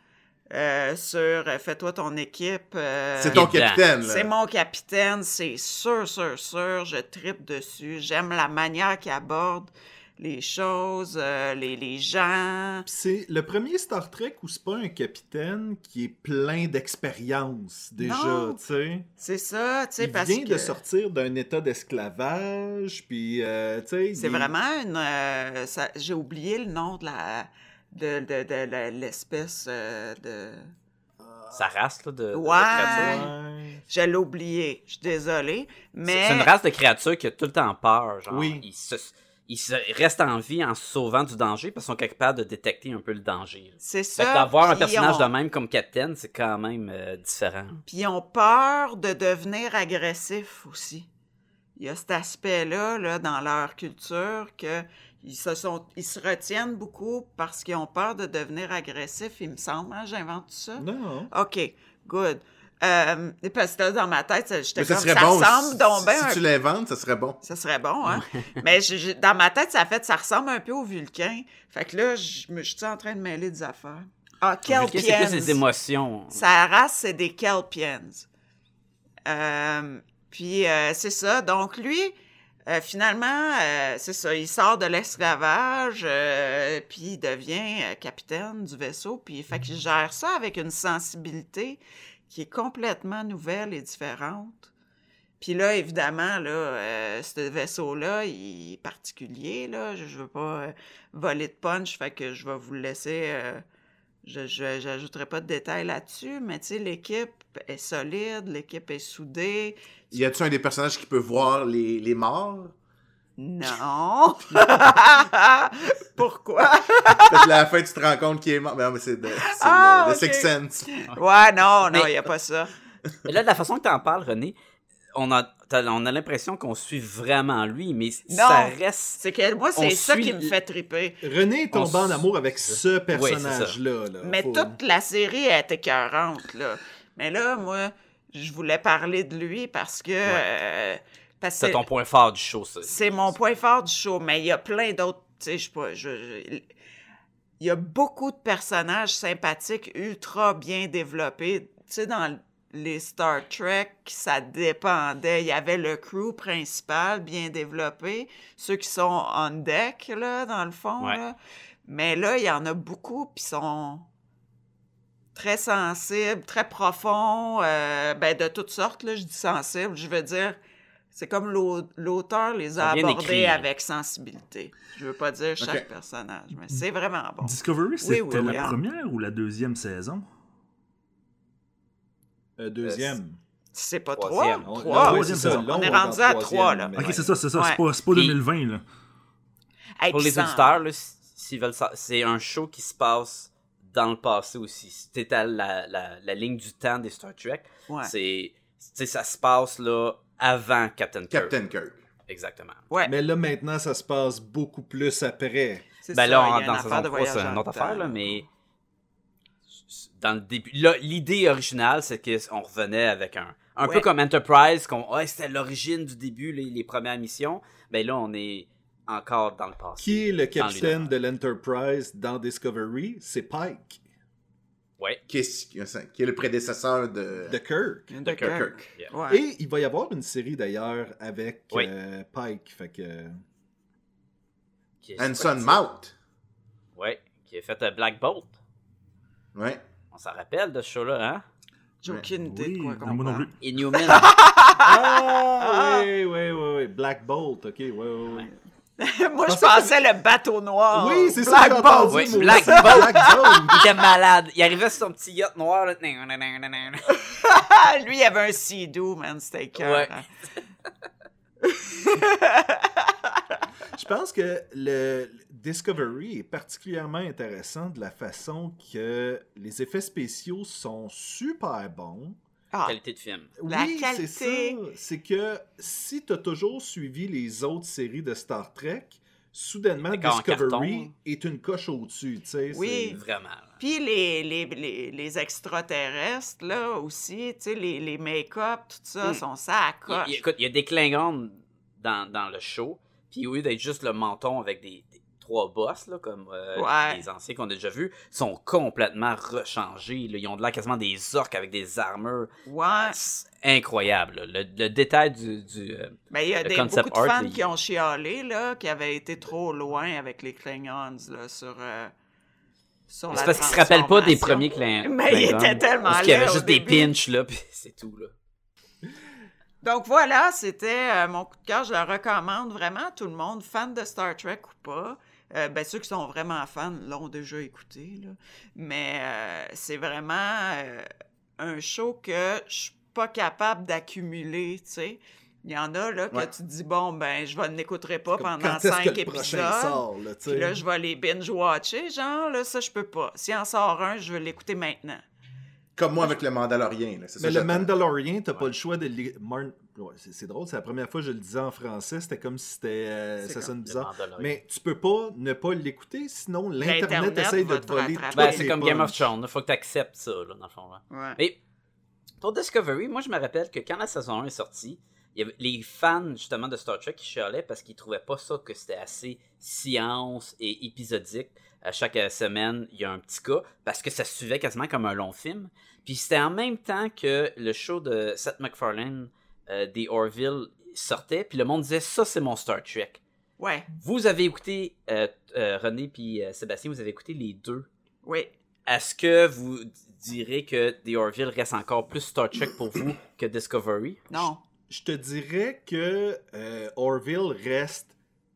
euh, sur euh, Fais-toi ton équipe. euh, C'est ton capitaine, c'est mon capitaine, c'est sûr, sûr, sûr. Je tripe dessus. J'aime la manière qu'il aborde les choses, euh, les, les gens. C'est le premier Star Trek où c'est pas un capitaine qui est plein d'expérience déjà, tu sais. C'est ça, tu sais, Il parce vient que de sortir d'un état d'esclavage, puis euh, tu sais. c'est il- vraiment une... euh, ça- J'ai oublié le nom de la... de, de, de la- l'espèce euh, de... Sa race, là, de, Ouais. Ouais. Je l'ai oublié, je suis désolée, mais... C'est une race de créatures qui a tout le temps peur. Genre, Oui. Ils, se, ils restent en vie en se sauvant du danger parce qu'ils sont capables de détecter un peu le danger. C'est ça. d'avoir un personnage on- de même comme capitaine, c'est quand même euh, différent. Puis ils ont peur de devenir agressifs aussi. Il y a cet aspect-là là, dans leur culture que ils se sont ils se retiennent beaucoup parce qu'ils ont peur de devenir agressifs, il me semble. hein, J'invente tout ça. Non. OK, good. Euh, parce que là, dans ma tête, j'étais comme ça bon. ressemble si, donc ben si un tu l'inventes, ça serait bon. ça serait bon, hein? Mais je- je- dans ma tête, ça fait ça ressemble un peu au Vulcain. Fait que là, je me suis en train de mêler des affaires. Ah, Vulcain, C'est plus les émotions. Sa race, c'est des Kelpians. Euh, puis euh, c'est ça. Donc lui, euh, finalement, euh, c'est ça. Il sort de l'esclavage, euh, puis il devient euh, capitaine du vaisseau. Puis fait qu'il gère ça avec une sensibilité qui est complètement nouvelle et différente. Puis là, évidemment, là, euh, ce vaisseau-là, il est particulier. Là. Je, je veux pas euh, voler de punch, fait que je vais vous laisser. euh, je j'ajouterai pas de détails là-dessus, mais tu l'équipe est solide, l'équipe est soudée. Y a-tu un des personnages qui peut voir les, les morts? Non! Pourquoi? Parce qu'à la fin, tu te rends compte qu'il est mort. Ben, non, mais c'est de, c'est Ah, le. Sixth Sense. Ouais, non, non, il Mais- n'y a pas ça. Et là, de la façon que tu en parles, René, on a, on a l'impression qu'on suit vraiment lui, mais ça reste. C'est que moi, c'est ça suit qui me fait triper. René est tombé On en amour avec ce personnage-là. là. Mais Faut- toute la série est écœurante, là. Mais là, moi, je voulais parler de lui parce que... euh, parce que C'est ton point fort du show, ça. C'est mon point fort du show, mais il y a plein d'autres. Tu sais, je sais pas. je- je- il y a beaucoup de personnages sympathiques, ultra bien développés. Tu sais, dans les Star Trek, ça dépendait. Il y avait le crew principal bien développé, ceux qui sont on deck, là, dans le fond. Ouais. là. Mais là, il y en a beaucoup, puis sont très sensibles, très profonds, euh, ben, de toutes sortes, là, je dis sensibles, je veux dire, c'est comme l'au- l'auteur les a abordés avec sensibilité. Je veux pas dire chaque personnage, mais c'est vraiment bon. Discovery, c'était oui, oui, la hein. première ou la deuxième saison? Euh, deuxième. C'est pas Troisième. trois? On- Trois. ah oui, ça, On est rendu à trois, là. mais Ok, c'est ça, c'est ça. Ouais. C'est pas, c'est pas Puis- 2020, là. Hey, Pour les auditeurs, là, s- s'ils veulent sa- c'est un show qui se passe dans le passé aussi. À la, la, la ligne du temps des Star Trek, Ouais. c'est, tu sais, ça se passe là avant Captain Kirk. Captain Kirk. Exactement. Ouais, Mais là, maintenant, ça se passe beaucoup plus après. c'est Ben ça, là, on- a une dans affaire saison de 3, voyage c'est une autre affaire, là, mais dans le début, là, l'idée originale, c'est qu'on revenait avec un, un Ouais. peu comme Enterprise, qu'on, ouais, c'était l'origine du début, les, les premières missions. Ben là, on est encore dans le passé. Qui est le capitaine de l'Enterprise dans Discovery? C'est Pike, Ouais. Qui est, qui est le prédécesseur de, de Kirk. De Kirk. Kirk. Yeah. Ouais. Et il va y avoir une série d'ailleurs avec Oui. euh, Pike. Fait que. Qui est- Anson Mount. Ouais. Qui a fait euh, Black Bolt. Ouais. On s'en rappelle de ce show-là, hein? J'ai aucune idée Oui, de quoi non, qu'on moi non plus. Inhuman. Ah, oui, oui, oui, oui. Black Bolt, ok, oui, oui, oui. Moi, je pensais le bateau noir. Oui, c'est ça, Black. Bolt. Oui, Black. Bolt. Il était malade. Il arrivait sur son petit yacht noir. Là. Lui, il avait un Sea-Doo, man. C'était cœur. Ouais. Je pense que le Discovery est particulièrement intéressant de la façon que les effets spéciaux sont super bons. Ah, Qualité de film. La oui, c'est ça. C'est que si tu as toujours suivi les autres séries de Star Trek, soudainement Discovery est une coche au-dessus. tu sais, Oui. c'est- Vraiment. Puis les, les, les, les extraterrestres, là, aussi, tu sais, les, les make-up, tout ça, Mm. sont ça à Il, coche. il- écoute, il y a des Klingons dans, dans le show. Puis au lieu d'être juste le menton avec des trois boss, là, comme euh, Ouais. les anciens qu'on a déjà vus, sont complètement rechangés. là. Ils ont de l'air quasiment des orques avec des armures. Ouais. Incroyable. Le, le détail du... du euh, Ben, il y a des, beaucoup de art, fans qui ont chialé, là, qui avaient été trop loin avec les Klingons, là, sur, euh, C'est parce qu'ils se rappellent pas des premiers clins. Mais il était tellement Il y avait juste des pinches, là, puis c'est tout, là. Donc voilà, c'était euh, mon coup de cœur. Je le recommande vraiment à tout le monde, fan de Star Trek ou pas. Euh, ben, ceux qui sont vraiment fans l'ont déjà écouté. Là. Mais euh, c'est vraiment euh, un show que je suis pas capable d'accumuler, tu sais. Il y en a là que Ouais. tu te dis, bon, ben, je ne l'écouterai pas pendant cinq que épisodes. sort, là? Puis là, je vais les binge-watcher, genre, là, ça, je peux pas. S'il en sort un, je vais l'écouter maintenant. Comme moi avec le Mandalorien. là, Mais le j'attends. Mandalorian, t'as pas le choix de. Ouais, c'est drôle, c'est la première fois que je le disais en français, c'était comme si c'était. euh, ça sonne bizarre. Mandalorian. Mais tu peux pas ne pas l'écouter, sinon l'Internet essaye de te voler. Ben, c'est comme Game of. Thrones. Il faut que tu acceptes ça, là, dans le fond. là. Ouais. Mais pour Discovery, moi, je me rappelle que quand la saison 1 est sortie, il y avait les fans, justement, de Star Trek qui chialaient parce qu'ils trouvaient pas ça que c'était assez science et épisodique. À chaque euh, semaine, il y a un petit cas parce que ça se suivait quasiment comme un long film. Puis c'était en même temps que le show de Seth MacFarlane, euh, des Orville, sortait. Puis le monde disait ça, c'est mon Star Trek. Ouais, Vous avez écouté, euh, euh, René puis euh, Sébastien, vous avez écouté les deux. oui. Est-ce que vous direz que The Orville reste encore plus Star Trek pour vous que Discovery? Non. Je te dirais que euh, Orville reste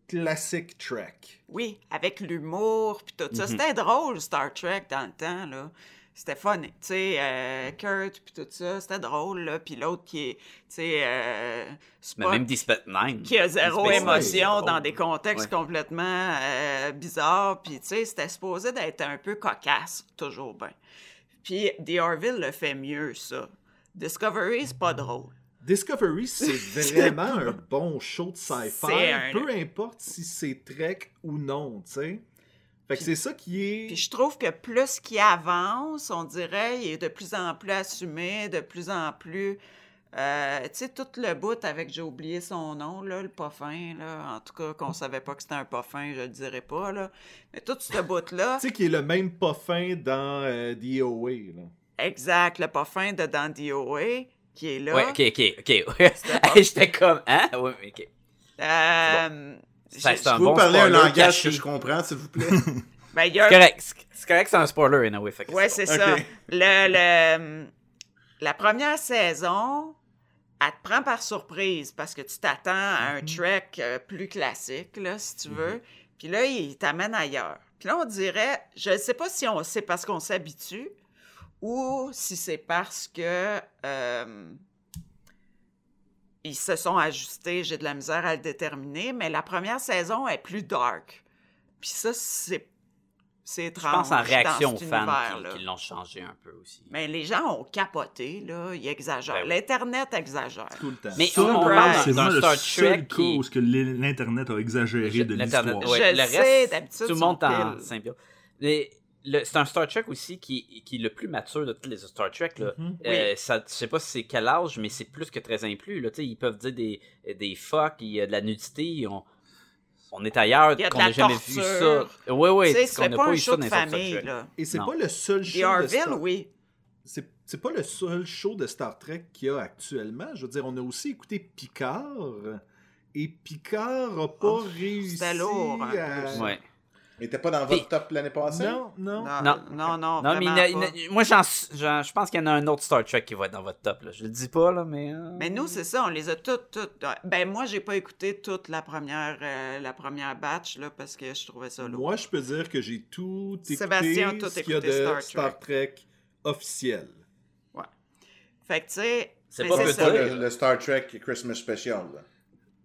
classique Trek. Oui, avec l'humour puis tout ça. Mhm. C'était drôle, Star Trek, dans le temps, là. C'était fun, tu sais, euh, Kurt puis tout ça, c'était drôle, là. Puis l'autre qui est, tu sais, euh, Mais Spock, même Nine. qui a zéro émotion dans des contextes Ouais. complètement euh, bizarres. Puis, tu sais, c'était supposé d'être un peu cocasse, toujours bien. Puis The Orville le fait mieux, ça. Discovery, c'est pas drôle. Discovery, c'est vraiment un bon show de sci-fi, un- peu importe si c'est Trek ou non, tu sais. Fait que c'est ça qui est. Puis je trouve que plus qu'il avance, on dirait, il est de plus en plus assumé, de plus en plus. euh, tu sais, tout le bout avec, j'ai oublié son nom, là, le parfum, là. En tout cas, qu'on savait pas que c'était un parfum, je le dirais pas, là. Mais tout ce bout-là, Tu sais, qui est le même pas fin dans euh, DOA, là. exact, le parfum de dans DOA, qui est là. Ouais, ok, ok, ok. J'étais comme, hein? Ouais, ok. Euh, Ça, j'ai- c'est un Vous bon parlez un spoiler langage caché. que je comprends, s'il vous plaît? ben, a C'est un correct, c'est- c'est correct, c'est un spoiler, anyway. Fait que Ouais, c'est c'est bon. ça. Le, le- la première saison, elle te prend par surprise parce que tu t'attends à un trek euh, plus classique, là, si tu veux. Puis là, il t'amène ailleurs. Puis là, on dirait, je ne sais pas si on c'est parce qu'on s'habitue ou si c'est parce que euh, ils se sont ajustés. J'ai de la misère à le déterminer, mais la première saison est plus dark. Puis ça, c'est c'est Je étrange. pense en réaction aux fans qui, qui l'ont changé un peu aussi. Mais les gens ont capoté, là. Ils exagèrent. Ben oui. L'Internet exagère. Tout le temps. Mais Super. on, C'est parle C'est d'un vraiment Star le seul Trek cas qui... où ce que l'in- l'Internet a exagéré de L'Internet, l'histoire. ouais, le reste, tout le monde en symbiose. Mais c'est un Star Trek aussi qui, qui est le plus mature de tous les Star Trek. Là. Euh, ça, je sais pas si c'est quel âge, mais c'est plus que très inclus. Là. Tu sais, Ils peuvent dire des, des fuck, il y a de la nudité. On, on est ailleurs, qu'on n'a jamais vu ça. Oui, oui, c'est n'a pas pas un eu show ça de dans les autres Star famille, Trek. là. Et c'est pas le seul The show de Orville, Star... oui. C'est c'est pas le seul show de Star Trek qu'il y a actuellement. Je veux dire, on a aussi écouté Picard. Et Picard a pas Oh, réussi lourd, à... Ouais. Il était pas dans votre top l'année passée? Non, non. Non, Non. non, non, Non, mais il y en vraiment a- il y en pas. a- moi, j'en, j'en- je pense qu'il y en a un autre Star Trek qui va être dans votre top. Là. Je le dis pas, là, mais. euh, Mais nous, c'est ça, on les a toutes, toutes. Ben, moi, j'ai pas écouté toute la première, euh, la première batch, là, parce que je trouvais ça lourd. Moi, je peux dire que j'ai tout écouté Sébastien a tout ce qu'il y a de écouté Star Star, Trek. Officiel. Fait que, tu sais. C'est pas ça. Pas le, le Star Trek Christmas Special. là.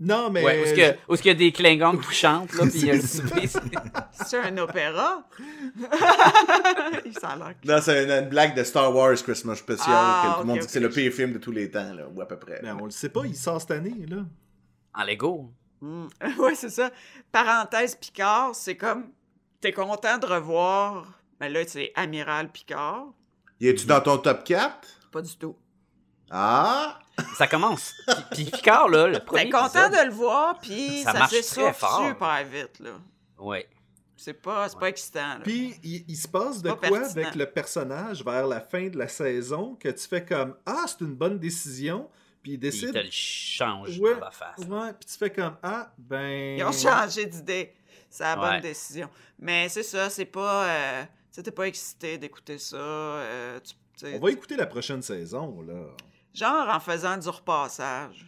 Non, mais... Ouais, où est-ce qu'il y a- des Klingons qui chantent, là, puis il y a le souper. c'est- un opéra? l'air que- Non, c'est une, une blague de Star Wars Christmas Special. Ah, que tout le monde dit que c'est le pire film de tous les temps, là, ou à peu près. Ben, on le sait pas, il sort cette année, là. En Lego. Hmm. ouais, c'est ça. Parenthèse Picard, c'est comme. T'es content de revoir. Ben là, c'est Amiral Picard. Y es-tu dans ton top 4? Pas du tout. Ah! Ça commence. Puis, puis Picard, là, le premier. T'es content épisode- de le voir, puis Ça ça, marche s'essouffle très fort. super vite, là. Ouais. C'est pas, c'est pas excitant. là. Puis il, il se passe de Pas quoi pertinent. avec le personnage vers la fin de la saison que tu fais comme Ah, c'est une bonne décision. Puis il Puis il décide. te le change Ouais, dans la face. Ouais, puis tu fais comme Ah, ben. Ils ont changé d'idée. C'est la bonne Ouais. décision. Mais c'est ça, c'est pas. euh, tu sais, t'es pas excité d'écouter ça. euh, tu- On va écouter la prochaine saison, là. Genre en faisant du repassage.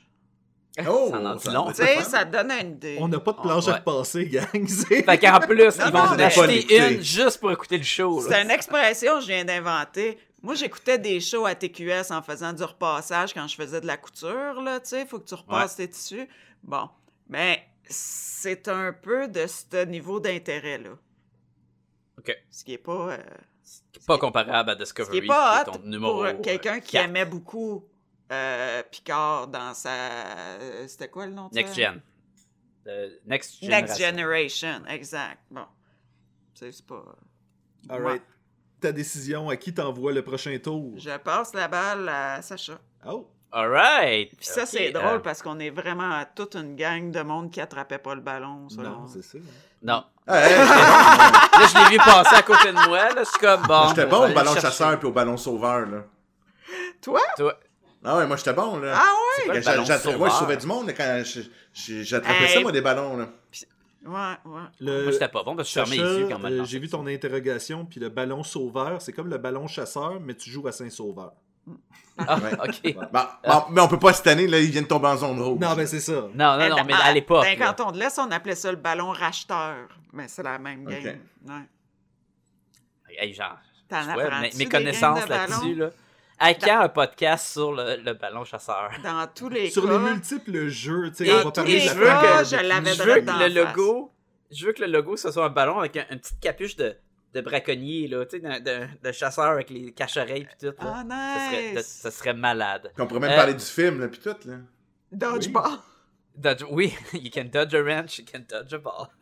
Oh, Ça en dit ça Tu sais, te donne une idée. On n'a pas de planche à Ouais. repasser, gang. c'est- Fait qu'en plus, ils vont en acheter une juste pour écouter le show. C'est une expression que je viens d'inventer. Moi, j'écoutais des shows à TQS en faisant du repassage quand je faisais de la couture, là, tu sais, il faut que tu repasses tes tissus. Bon, mais c'est un peu de ce niveau d'intérêt-là. Ok. Ce qui est pas... euh, Pas comparable à ce qui Discovery, est pas qui est hot ton numéro pour euh, quelqu'un qui aimait beaucoup euh, Picard dans sa... euh, C'était quoi le nom de Next ça? Gen. Euh, next Generation. Next Generation, exact. Bon, c'est pas... All Ouais. right. Ta décision, à qui t'envoies le prochain tour? Je passe la balle à Sacha. Oh. Alright! Puis ça, c'est euh, drôle parce qu'on est vraiment toute une gang de monde qui attrapait pas le ballon. ça. Non, c'est ça. Non. Ah, hey, Là, je l'ai vu passer à côté de moi. Là, je suis comme bon. J'étais bon au ballon chercher. chasseur puis au ballon sauveur, là. Toi? Toi, Ah ouais, moi j'étais bon, là. Ah c'est ouais? quoi le ouais, je sauvais du monde quand j'attrapais Hey. ça, moi, des ballons, là. Ouais, ouais. Le... Moi, j'étais pas bon parce que je fermais les yeux quand même. euh, J'ai vu ton interrogation, puis le ballon sauveur, c'est comme le ballon chasseur, mais tu joues à Saint-Sauveur. Ah, Ouais. ok. Mais on peut pas cette année, là, ils viennent tomber en zone rouge. Non, ben c'est ça. Non, non, non, mais à l'époque. Ben, quand on te laisse, on appelait ça le ballon racheteur. Mais c'est la même game. Ouais. Hey, genre, vois, mes, mes connaissances de là-dessus, là? À quand un podcast sur le, le ballon chasseur? Dans tous les Sur cas. les multiples jeux, tu sais, Et- on va parler de la table je l'avais veux que dans le logo, je veux que le logo ce soit un ballon avec un- une petite capuche de, de braconnier, là, tu sais, de, de- de chasseur avec les cache-oreilles pis tout. là. Ah, ça, serait, nice! ça serait malade. Puis on pourrait même Euh, parler du film, là, puis tout, là. Dodgeball. Dodge, oui, you can dodge a wrench, you can dodge a ball.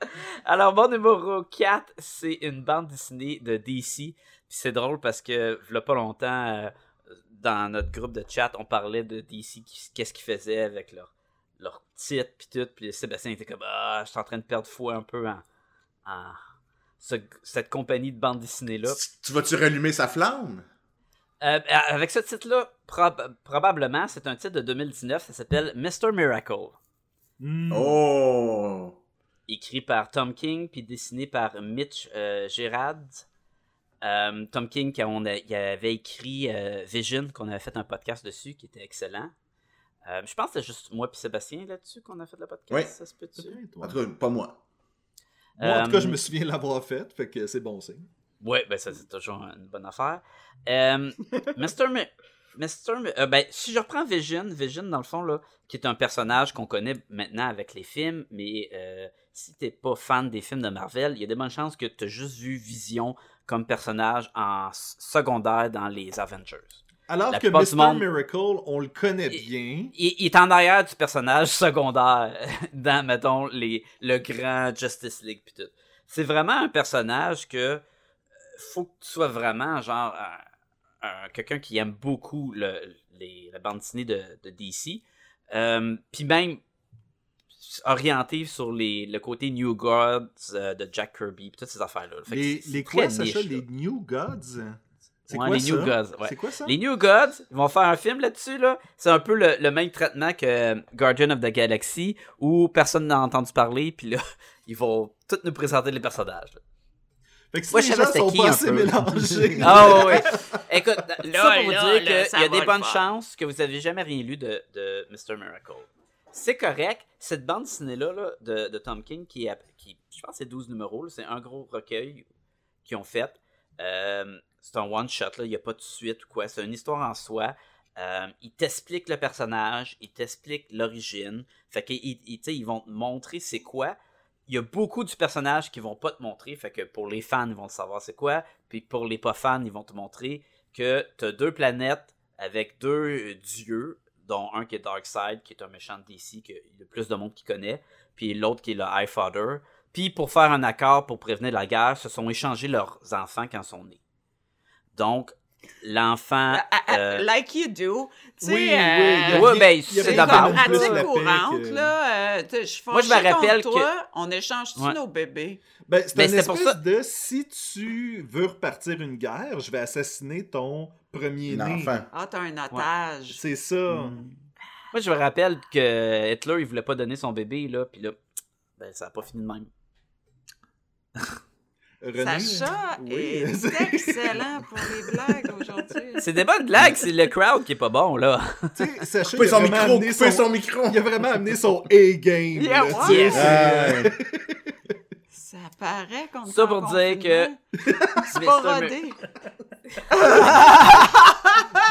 Alors, mon numéro 4, c'est une bande dessinée de DC. Puis c'est drôle parce que, il pas longtemps, euh, dans notre groupe de chat, on parlait de DC, qu'est-ce qu'ils faisaient avec leur, leur titre, puis tout. Puis Sébastien était comme, ah, je suis en train de perdre foi un peu en, en ce- cette compagnie de bande dessinée-là. Tu vas-tu rallumer sa flamme? Euh, avec ce titre-là, prob- probablement, c'est un titre de 2019, ça s'appelle Mr. Miracle. Hmm. Oh! Écrit par Tom King puis dessiné par Mitch euh, Gerard. Euh, Tom King, quand on a- il avait écrit euh, Vision, qu'on avait fait un podcast dessus, qui était excellent. Euh, je pense que c'est juste moi et Sébastien là-dessus qu'on a fait le podcast. Oui. Ça se peut-tu? En ouais. tout cas, pas moi. Moi, en tout cas, je me souviens l'avoir fait, fait que c'est bon signe. Ouais, ben ça c'est toujours une bonne affaire. Euh, Mr. Euh, ben, si je reprends Vision, Vision dans le fond là, qui est un personnage qu'on connaît maintenant avec les films, mais euh, si t'es pas fan des films de Marvel, il y a de bonnes chances que tu as juste vu Vision comme personnage en secondaire dans les Avengers. Alors la que Mr. monde- Miracle, on le connaît bien. Il, il est en arrière du personnage secondaire dans, mettons, les, le grand Justice League pis tout. C'est vraiment un personnage que euh, faut que tu sois vraiment genre un- un- quelqu'un qui aime beaucoup le, les, la bande dessinée de, de DC. Euh, Puis même orienté sur les, le côté New Gods euh, de Jack Kirby toutes ces affaires-là. Les, les quoi, niche, Sacha? Les New Gods? C'est Ouais, quoi les ça? New Gods, ouais. C'est quoi ça? Les New Gods, ils vont faire un film là-dessus, là. C'est un peu le, le même traitement que euh, Guardian of the Galaxy, où personne n'a entendu parler, puis là, ils vont tous nous présenter les personnages. là. Fait que si Moi, les je gens sont qui, pas un assez peu. mélangés. Ah ouais, ouais. Écoute, ça pour Là, vous là, dire qu'il ça y a des bonnes chances que vous avez jamais rien lu de, de Mr. Miracle. C'est correct. Cette bande dessinée-là là, de, Tom King, qui, je pense c'est 12 numéros, c'est un gros recueil qu'ils ont fait. Euh, c'est un one-shot, il n'y a pas de suite ou quoi. C'est une histoire en soi. Euh, il t'explique le personnage, il t'explique l'origine. Fait sais, ils vont te montrer c'est quoi. Il y a beaucoup du personnage qui vont pas te montrer. Fait que pour les fans, ils vont savoir c'est quoi. Puis pour les pas fans, ils vont te montrer que tu as deux planètes avec deux dieux, dont un qui est Darkseid, qui est un méchant de DC, qu'il y a plus de monde qui connaît, puis l'autre qui est le High Father. Puis pour faire un accord pour prévenir la guerre, se sont échangés leurs enfants quand ils sont nés. Donc, l'enfant. Ah, ah, euh, Like you do. Tu sais, Oui, oui, euh, Ouais, rien- ben, c'est d'abord. pratique courante, que- là. Euh, je suis Moi, je me rappelle que- on échange-tu Ouais. nos bébés? Ben, c'est Ben, pour ça- de si tu veux repartir une guerre, je vais assassiner ton premier né. L'enfant. Ah, t'as un otage. C'est ça. Moi, je me rappelle que Hitler, il voulait pas donner son bébé, là, puis là, ben, ça a pas fini de même. René? Sacha Oui. est excellent pour les blagues aujourd'hui. C'est des bonnes blagues, c'est le crowd qui est pas bon, là. Tu sais, Sacha, il a son vraiment micro, son- son micro. Il a vraiment amené son A-game. Yeah, là, ouais. tu sais, Yes. c'est- Euh, Ça paraît qu'on est Ça pour dire que-. C'est pas rodé.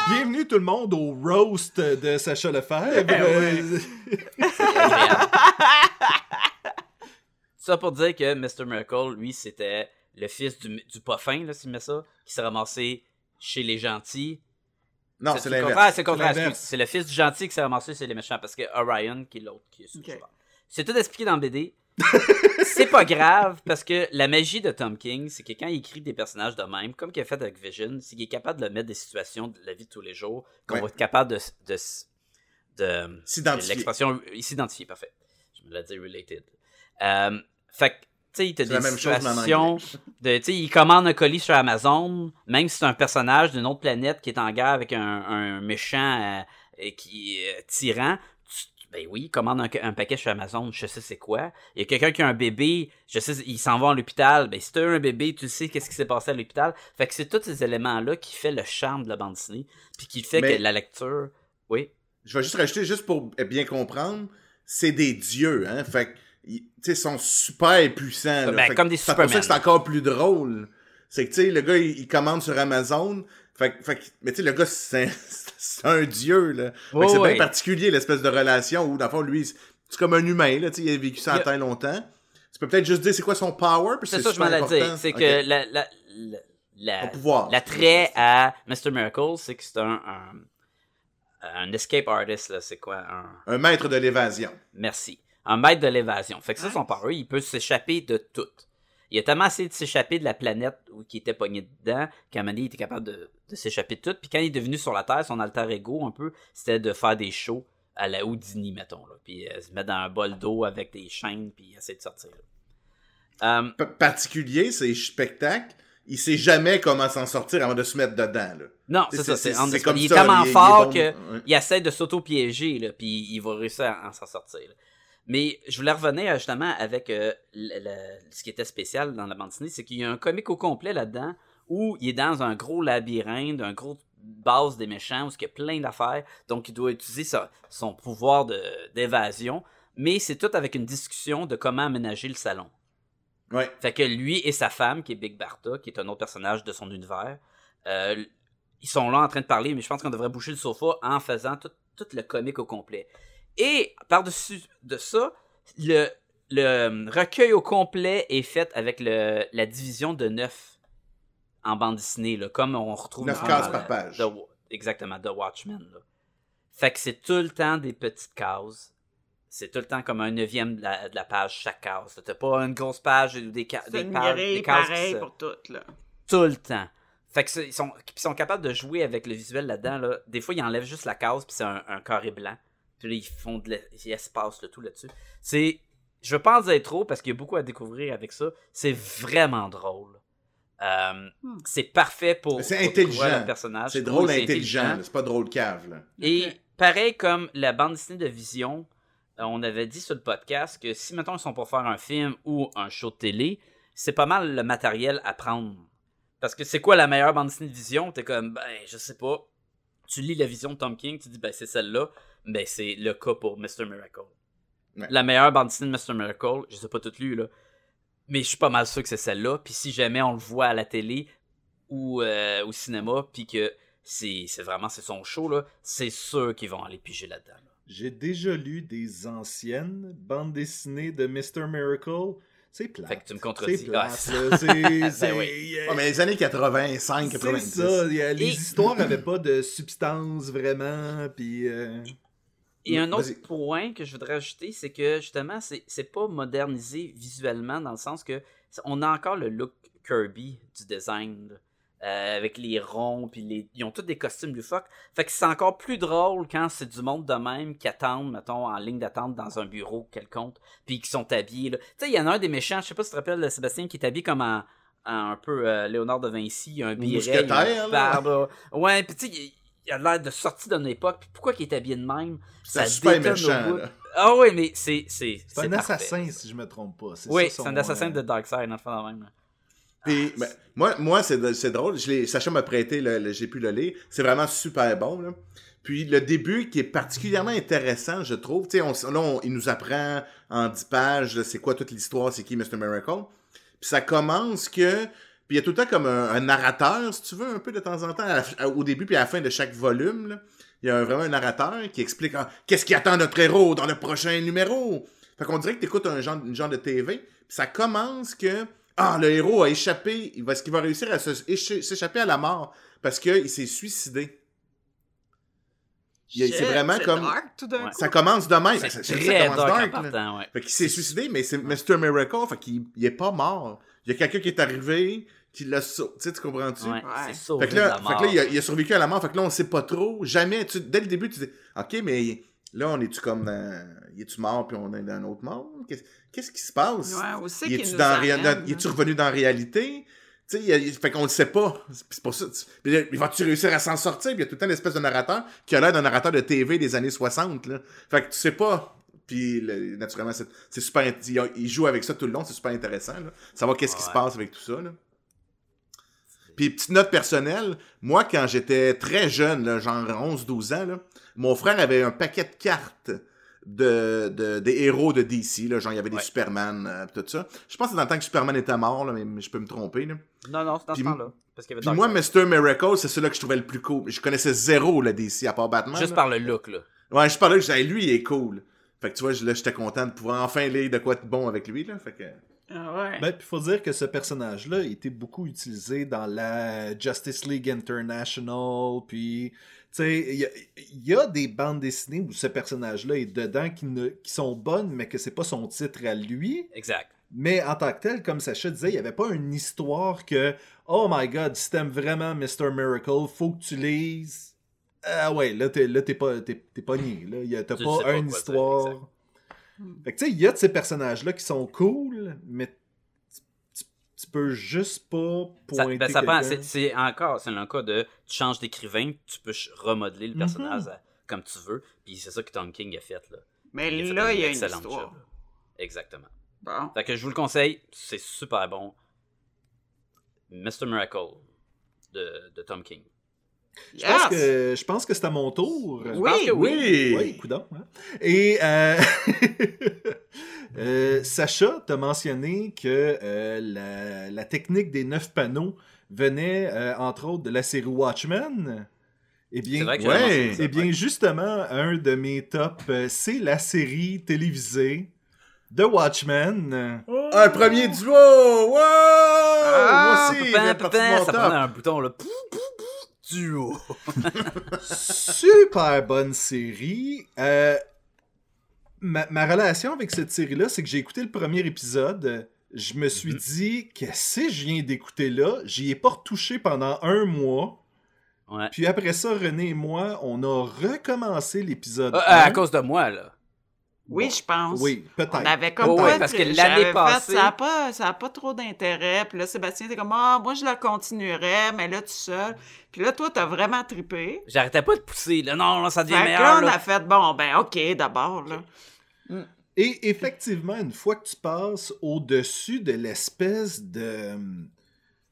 Bienvenue tout le monde au roast de Sacha Lefebvre. Agréable. Ça pour dire que Mr. Miracle, lui, c'était le fils du, du pas fin, là, s'il met ça, qui s'est ramassé chez les gentils. Non, c'est le l'inverse. contraire, C'est le contraire, C'est l'inverse. excuse. C'est le fils du gentil qui s'est ramassé chez les méchants, parce que Orion, qui est l'autre, qui est sous. C'est tout expliqué dans le BD. c'est pas grave, parce que la magie de Tom King, c'est que quand il écrit des personnages de même, comme qu'il a fait avec Vision, c'est qu'il est capable de mettre des situations de la vie de tous les jours, qu'on Ouais. va être capable de, de, de S'identifier. L'expression s'identifier, parfait. Je me l'ai dit related. Euh, fait que, tu sais, il des la même situations de, tu sais, il commande un colis sur Amazon, même si c'est un personnage d'une autre planète qui est en guerre avec un, un méchant euh, et qui est euh, tyran. Ben oui, il commande un, un paquet sur Amazon, je sais c'est quoi. Il y a quelqu'un qui a un bébé, je sais, il s'en va à l'hôpital. Ben si t'as un bébé, tu sais qu'est-ce qui s'est passé à l'hôpital. Fait que c'est tous ces éléments-là qui fait le charme de la bande dessinée, puis qui fait Mais- que la lecture, oui. Je vais juste rajouter, juste pour bien comprendre, c'est des dieux, hein. Fait que, ils- tu sais, ils sont super puissants. Ben, Fait comme des C'est pour ça Superman. que c'est encore plus drôle. C'est que, tu sais, le gars, il, il commande sur Amazon. Fait, que- fait que- mais tu sais, le gars, c'est un, dieu, là. Que c'est ouais. bien particulier, l'espèce de relation où, dans le fond, lui, c'est comme un humain, là, tu sais, il a vécu ça Il y a- tant longtemps. Tu peux peut-être juste dire c'est quoi son power, puis C'est ça, je super m'en dire. important. C'est que la, la, la, l'attrait à Mr. Miracle, c'est que c'est un, un, un escape artist, là. C'est quoi? Un, Un maître de l'évasion. merci. Un maître de l'évasion. Fait que ça, son power, il peut s'échapper de tout. Il a tellement essayé de s'échapper de la planète où il était pogné dedans qu'à un moment donné, il était capable de, de s'échapper de tout. Puis quand il est devenu sur la Terre, son alter ego, un peu, c'était de faire des shows à la Houdini, mettons. Là. Puis euh, se mettre dans un bol d'eau avec des chaînes, puis essayer de sortir. P- particulier, ces spectacles, il sait jamais comment s'en sortir avant de se mettre dedans, là. Non, C'est- ça. c'est- comme il est tellement fort bon. que Ouais. il essaie de s'auto-piéger, puis il va réussir à, à s'en sortir. là. Mais je voulais revenir justement avec euh, le- le- ce qui était spécial dans la bande dessinée, c'est qu'il y a un comique au complet là-dedans où il est dans un gros labyrinthe, un gros base des méchants, où il y a plein d'affaires, donc il doit utiliser sa- son pouvoir d'évasion, mais c'est tout avec une discussion de comment aménager le salon. Ouais. Fait que lui et sa femme, qui est Big Barta, qui est un autre personnage de son univers, euh, ils sont là en train de parler, mais je pense qu'on devrait boucher le sofa en faisant tout, tout le comique au complet. Et par-dessus de ça, le, le recueil au complet est fait avec le, la division de 9 en bande dessinée, là, comme on retrouve Neuf dans cases la- par page. The exactement, The Watchmen. Là. Fait que c'est tout le temps des petites cases. C'est tout le temps comme un neuvième de la, de la page chaque case. T'as pas une grosse page ou des, ca- des pages. cases se- pour toutes, là. tout le temps. Fait que ils sont, ils sont capables de jouer avec le visuel là-dedans. Là. Des fois, ils enlèvent juste la case, puis c'est un, un carré blanc. Puis là, ils font de l'es- ils espacent le tout là-dessus. C'est. Je veux pas en dire trop parce qu'il y a beaucoup à découvrir avec ça. C'est vraiment drôle. Euh, Hmm. C'est parfait pour. C'est pour intelligent. le personnage. C'est Oui, drôle, c'est intelligent, là. c'est pas drôle cave, là. et pareil comme la bande dessinée de Vision, euh, on avait dit sur le podcast que si, mettons, ils sont pour faire un film ou un show de télé, c'est pas mal le matériel à prendre. Parce que c'est quoi la meilleure bande dessinée de Vision? T'es comme, ben, je sais pas. Tu lis la vision de Tom King, tu dis, ben, c'est celle-là. Ben, c'est le cas pour Mr. Miracle. Ouais. La meilleure bande dessinée de Mr. Miracle, je sais pas toutes lues, là. Mais je suis pas mal sûr que c'est celle-là. Puis si jamais on le voit à la télé ou euh, au cinéma, puis que c'est c'est vraiment c'est son show, là, c'est sûr qu'ils vont aller piger là-dedans. là. J'ai déjà lu des anciennes bandes dessinées de Mr. Miracle. C'est plat. Fait que tu me contredis. C'est plate, Ah, c'est-. C'est- c'est- oui. euh, Ouais, mais les années 85, c'est 90. ça. il y a- les Et- histoires n'avaient pas de substance vraiment. Puis. euh, Et un autre point que je voudrais ajouter, c'est que justement, c'est c'est pas modernisé visuellement dans le sens que on a encore le look Kirby du design. euh, avec les ronds, puis les... ils ont tous des costumes du fuck. Fait que c'est encore plus drôle quand c'est du monde de même qui attendent, mettons, en ligne d'attente dans un bureau quelconque, puis qui sont habillés. Tu sais, il y en a un des méchants, je sais pas si tu te rappelles de Sébastien, qui est habillé comme en, en un peu euh, Léonard de Vinci, un mousquetaire, une barbe. Ouais, puis tu sais, il, a l'air de sortir d'une époque, puis pourquoi il est habillé de même? C'est super méchant. Ah oui, mais c'est... C'est C'est un parfait. assassin, si je me trompe pas. Oui, ça, c'est un assassin euh, de Darkseid, dans le fond, dans le même. Puis, ben, moi, moi c'est c'est drôle. Je l'ai- Sacha m'a prêté, j'ai pu le lire. C'est vraiment super bon. Là. Puis le début qui est particulièrement intéressant, je trouve. Tu sais, on, là, on- il nous apprend en 10 pages c'est quoi toute l'histoire, c'est qui Mr. Miracle? Puis ça commence que. Puis il y a tout le temps comme un, un narrateur, si tu veux, un peu de temps en temps, à la- à- au début puis à la fin de chaque volume. là. Il y a un- vraiment un narrateur qui explique ah, qu'est-ce qui attend notre héros dans le prochain numéro? Fait qu'on dirait que tu écoutes un genre, une genre de TV. Puis ça commence que ah, le héros a échappé, il va, est-ce qu'il va réussir à se- s'échapper à la mort parce qu'il s'est suicidé? Il c'est vraiment comme- dark, tout d'un Ouais. coup. Ça commence de même. C'est Ça, ça- très ça commence dark en dark, là. partant, ouais. Fait qu'il s'est suicidé, mais c'est Mr. Miracle, fait qu'il il est pas mort. Il y a quelqu'un qui est arrivé, qui l'a sau- Tu sais, tu comprends-tu? Ouais, sauvé Fait que là, la fait que là, il, a, il a survécu à la mort. Fait que là, on sait pas trop. Jamais. Tu, dès le début, tu dis OK, mais là, on est-tu comme dans. Il est-tu mort puis on est dans un autre monde? Qu'est-ce, qui se passe? Ouais, il est-tu dans- il est-tu revenu dans la réalité? Tu sais, fait qu'on le sait pas. C'est c'est pour ça. il va-tu réussir à s'en sortir? Puis il y a tout le temps une espèce de narrateur qui a l'air d'un narrateur de TV des années 60. Là. Fait que tu sais pas. Puis le- naturellement, c'est, c'est super. Il, joue avec ça tout le long, c'est super intéressant. Là. Savoir qu'est-ce qui se passe avec tout ça. Là. Puis petite note personnelle, moi quand j'étais très jeune, là, genre 11-12 ans, là, mon frère avait un paquet de cartes de, de- des héros de DC. Là, genre il y avait des Ouais. Superman, euh, tout ça. Je pense que c'est dans le temps que Superman était mort, là, mais, je peux me tromper. Là. Non, non, c'est dans ce temps-là. Parce qu'il y avait Puis moi. Mr. Miracle, c'est celui-là que je trouvais le plus cool. Je connaissais zéro le DC à part Batman. Juste là. par le look, là. Ouais, je parlais que j'avais lui, il est cool. Fait que tu vois, là, j'étais content de pouvoir enfin lire de quoi de bon avec lui. Là. Fait que... Ah ouais. Ben, puis faut dire que ce personnage-là a été beaucoup utilisé dans la Justice League International, puis, tu sais, il y, a- il y a des bandes dessinées où ce personnage-là est dedans qui, ne, qui sont bonnes, mais que c'est pas son titre à lui. Exact. Mais en tant que tel, comme Sacha disait, il n'y avait pas une histoire que, oh my god, si t'aimes vraiment Mr. Miracle, faut que tu lises. Ah ouais, là, t'es, là, t'es pas, t'es, t'es là. Il y a- T'as Tu pas pas une quoi histoire. Exact. Fait que tu sais, il y a de ces personnages-là qui sont cool, mais tu, peux juste pas Ça, pointer ben, ça quelqu'un. c'est, c'est encore, c'est un cas de tu changes d'écrivain, tu peux remodeler le Mhm. personnage à- comme tu veux, puis c'est ça que Tom King a fait là. Mais Il là, il y a une histoire. job. Exactement. Bon. Fait que je vous le conseille, c'est super bon. Mr. Miracle de, de Tom King. Je pense que, je pense que c'est à mon tour. Oui, que oui. Oui, coudonc, hein. Et euh, euh, Sacha t'a mentionné que euh, la, la technique des neuf panneaux venait, euh, entre autres, de la série Watchmen. Eh bien, C'est vrai que Ouais. j'avais mentionné ça, eh bien ouais. justement, un de mes tops, euh, c'est la série télévisée de Watchmen. Un premier duo! Wow! Ah, Moi aussi, ça prenait un bouton là. Pou, pou, pou, duo. Super bonne série. Euh, ma, ma relation avec cette série-là, c'est que j'ai écouté le premier épisode. Je me suis Mhm. dit, qu'est-ce que je viens d'écouter là? J'y ai pas retouché pendant un mois. Ouais. Puis après ça, René et moi, on a recommencé l'épisode. Ah, à 1. cause de moi là. Oui, Bon. je pense. Oui, peut-être. On avait comme Oh, pas ouais, de- parce que l'année j'avais fait, passée- ça n'a pas, ça a pas trop d'intérêt. Puis là, Sébastien était comme, ah, moi, je la continuerais, mais là, tout seul. Puis là, toi, t'as vraiment trippé. J'arrêtais pas de pousser là. Non, là, ça devient Fait meilleur. là, on là. a fait, bon, ben, OK, d'abord, là. Et effectivement, une fois que tu passes au-dessus de l'espèce de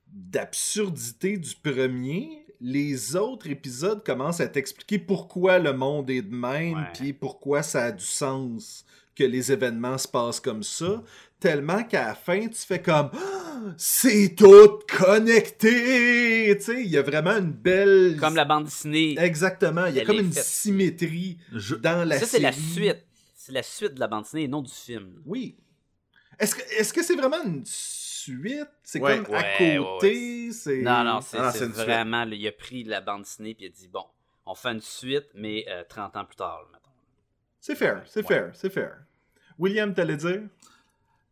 d'absurdité du premier, les autres épisodes commencent à t'expliquer pourquoi le monde est de même, puis pourquoi ça a du sens que les événements se passent comme ça, tellement qu'à la fin, tu fais comme Ah, c'est tout connecté, tu sais, il y a vraiment une belle Comme la bande dessinée. Exactement, il y a comme une faite. symétrie Je- dans la ça, c'est la suite. C'est la suite de la bande dessinée et non du film. Oui. Est-ce que est-ce que c'est vraiment une suite C'est Ouais. comme à Ouais, ouais, côté, c'est Non, non, c'est Ah, vraiment. là, il a pris la bande dessinée puis il a dit bon, on fait une suite, mais euh, 30 ans plus tard, là, mettons. C'est fair, c'est Ouais. fair, c'est fair. William, t'allais dire?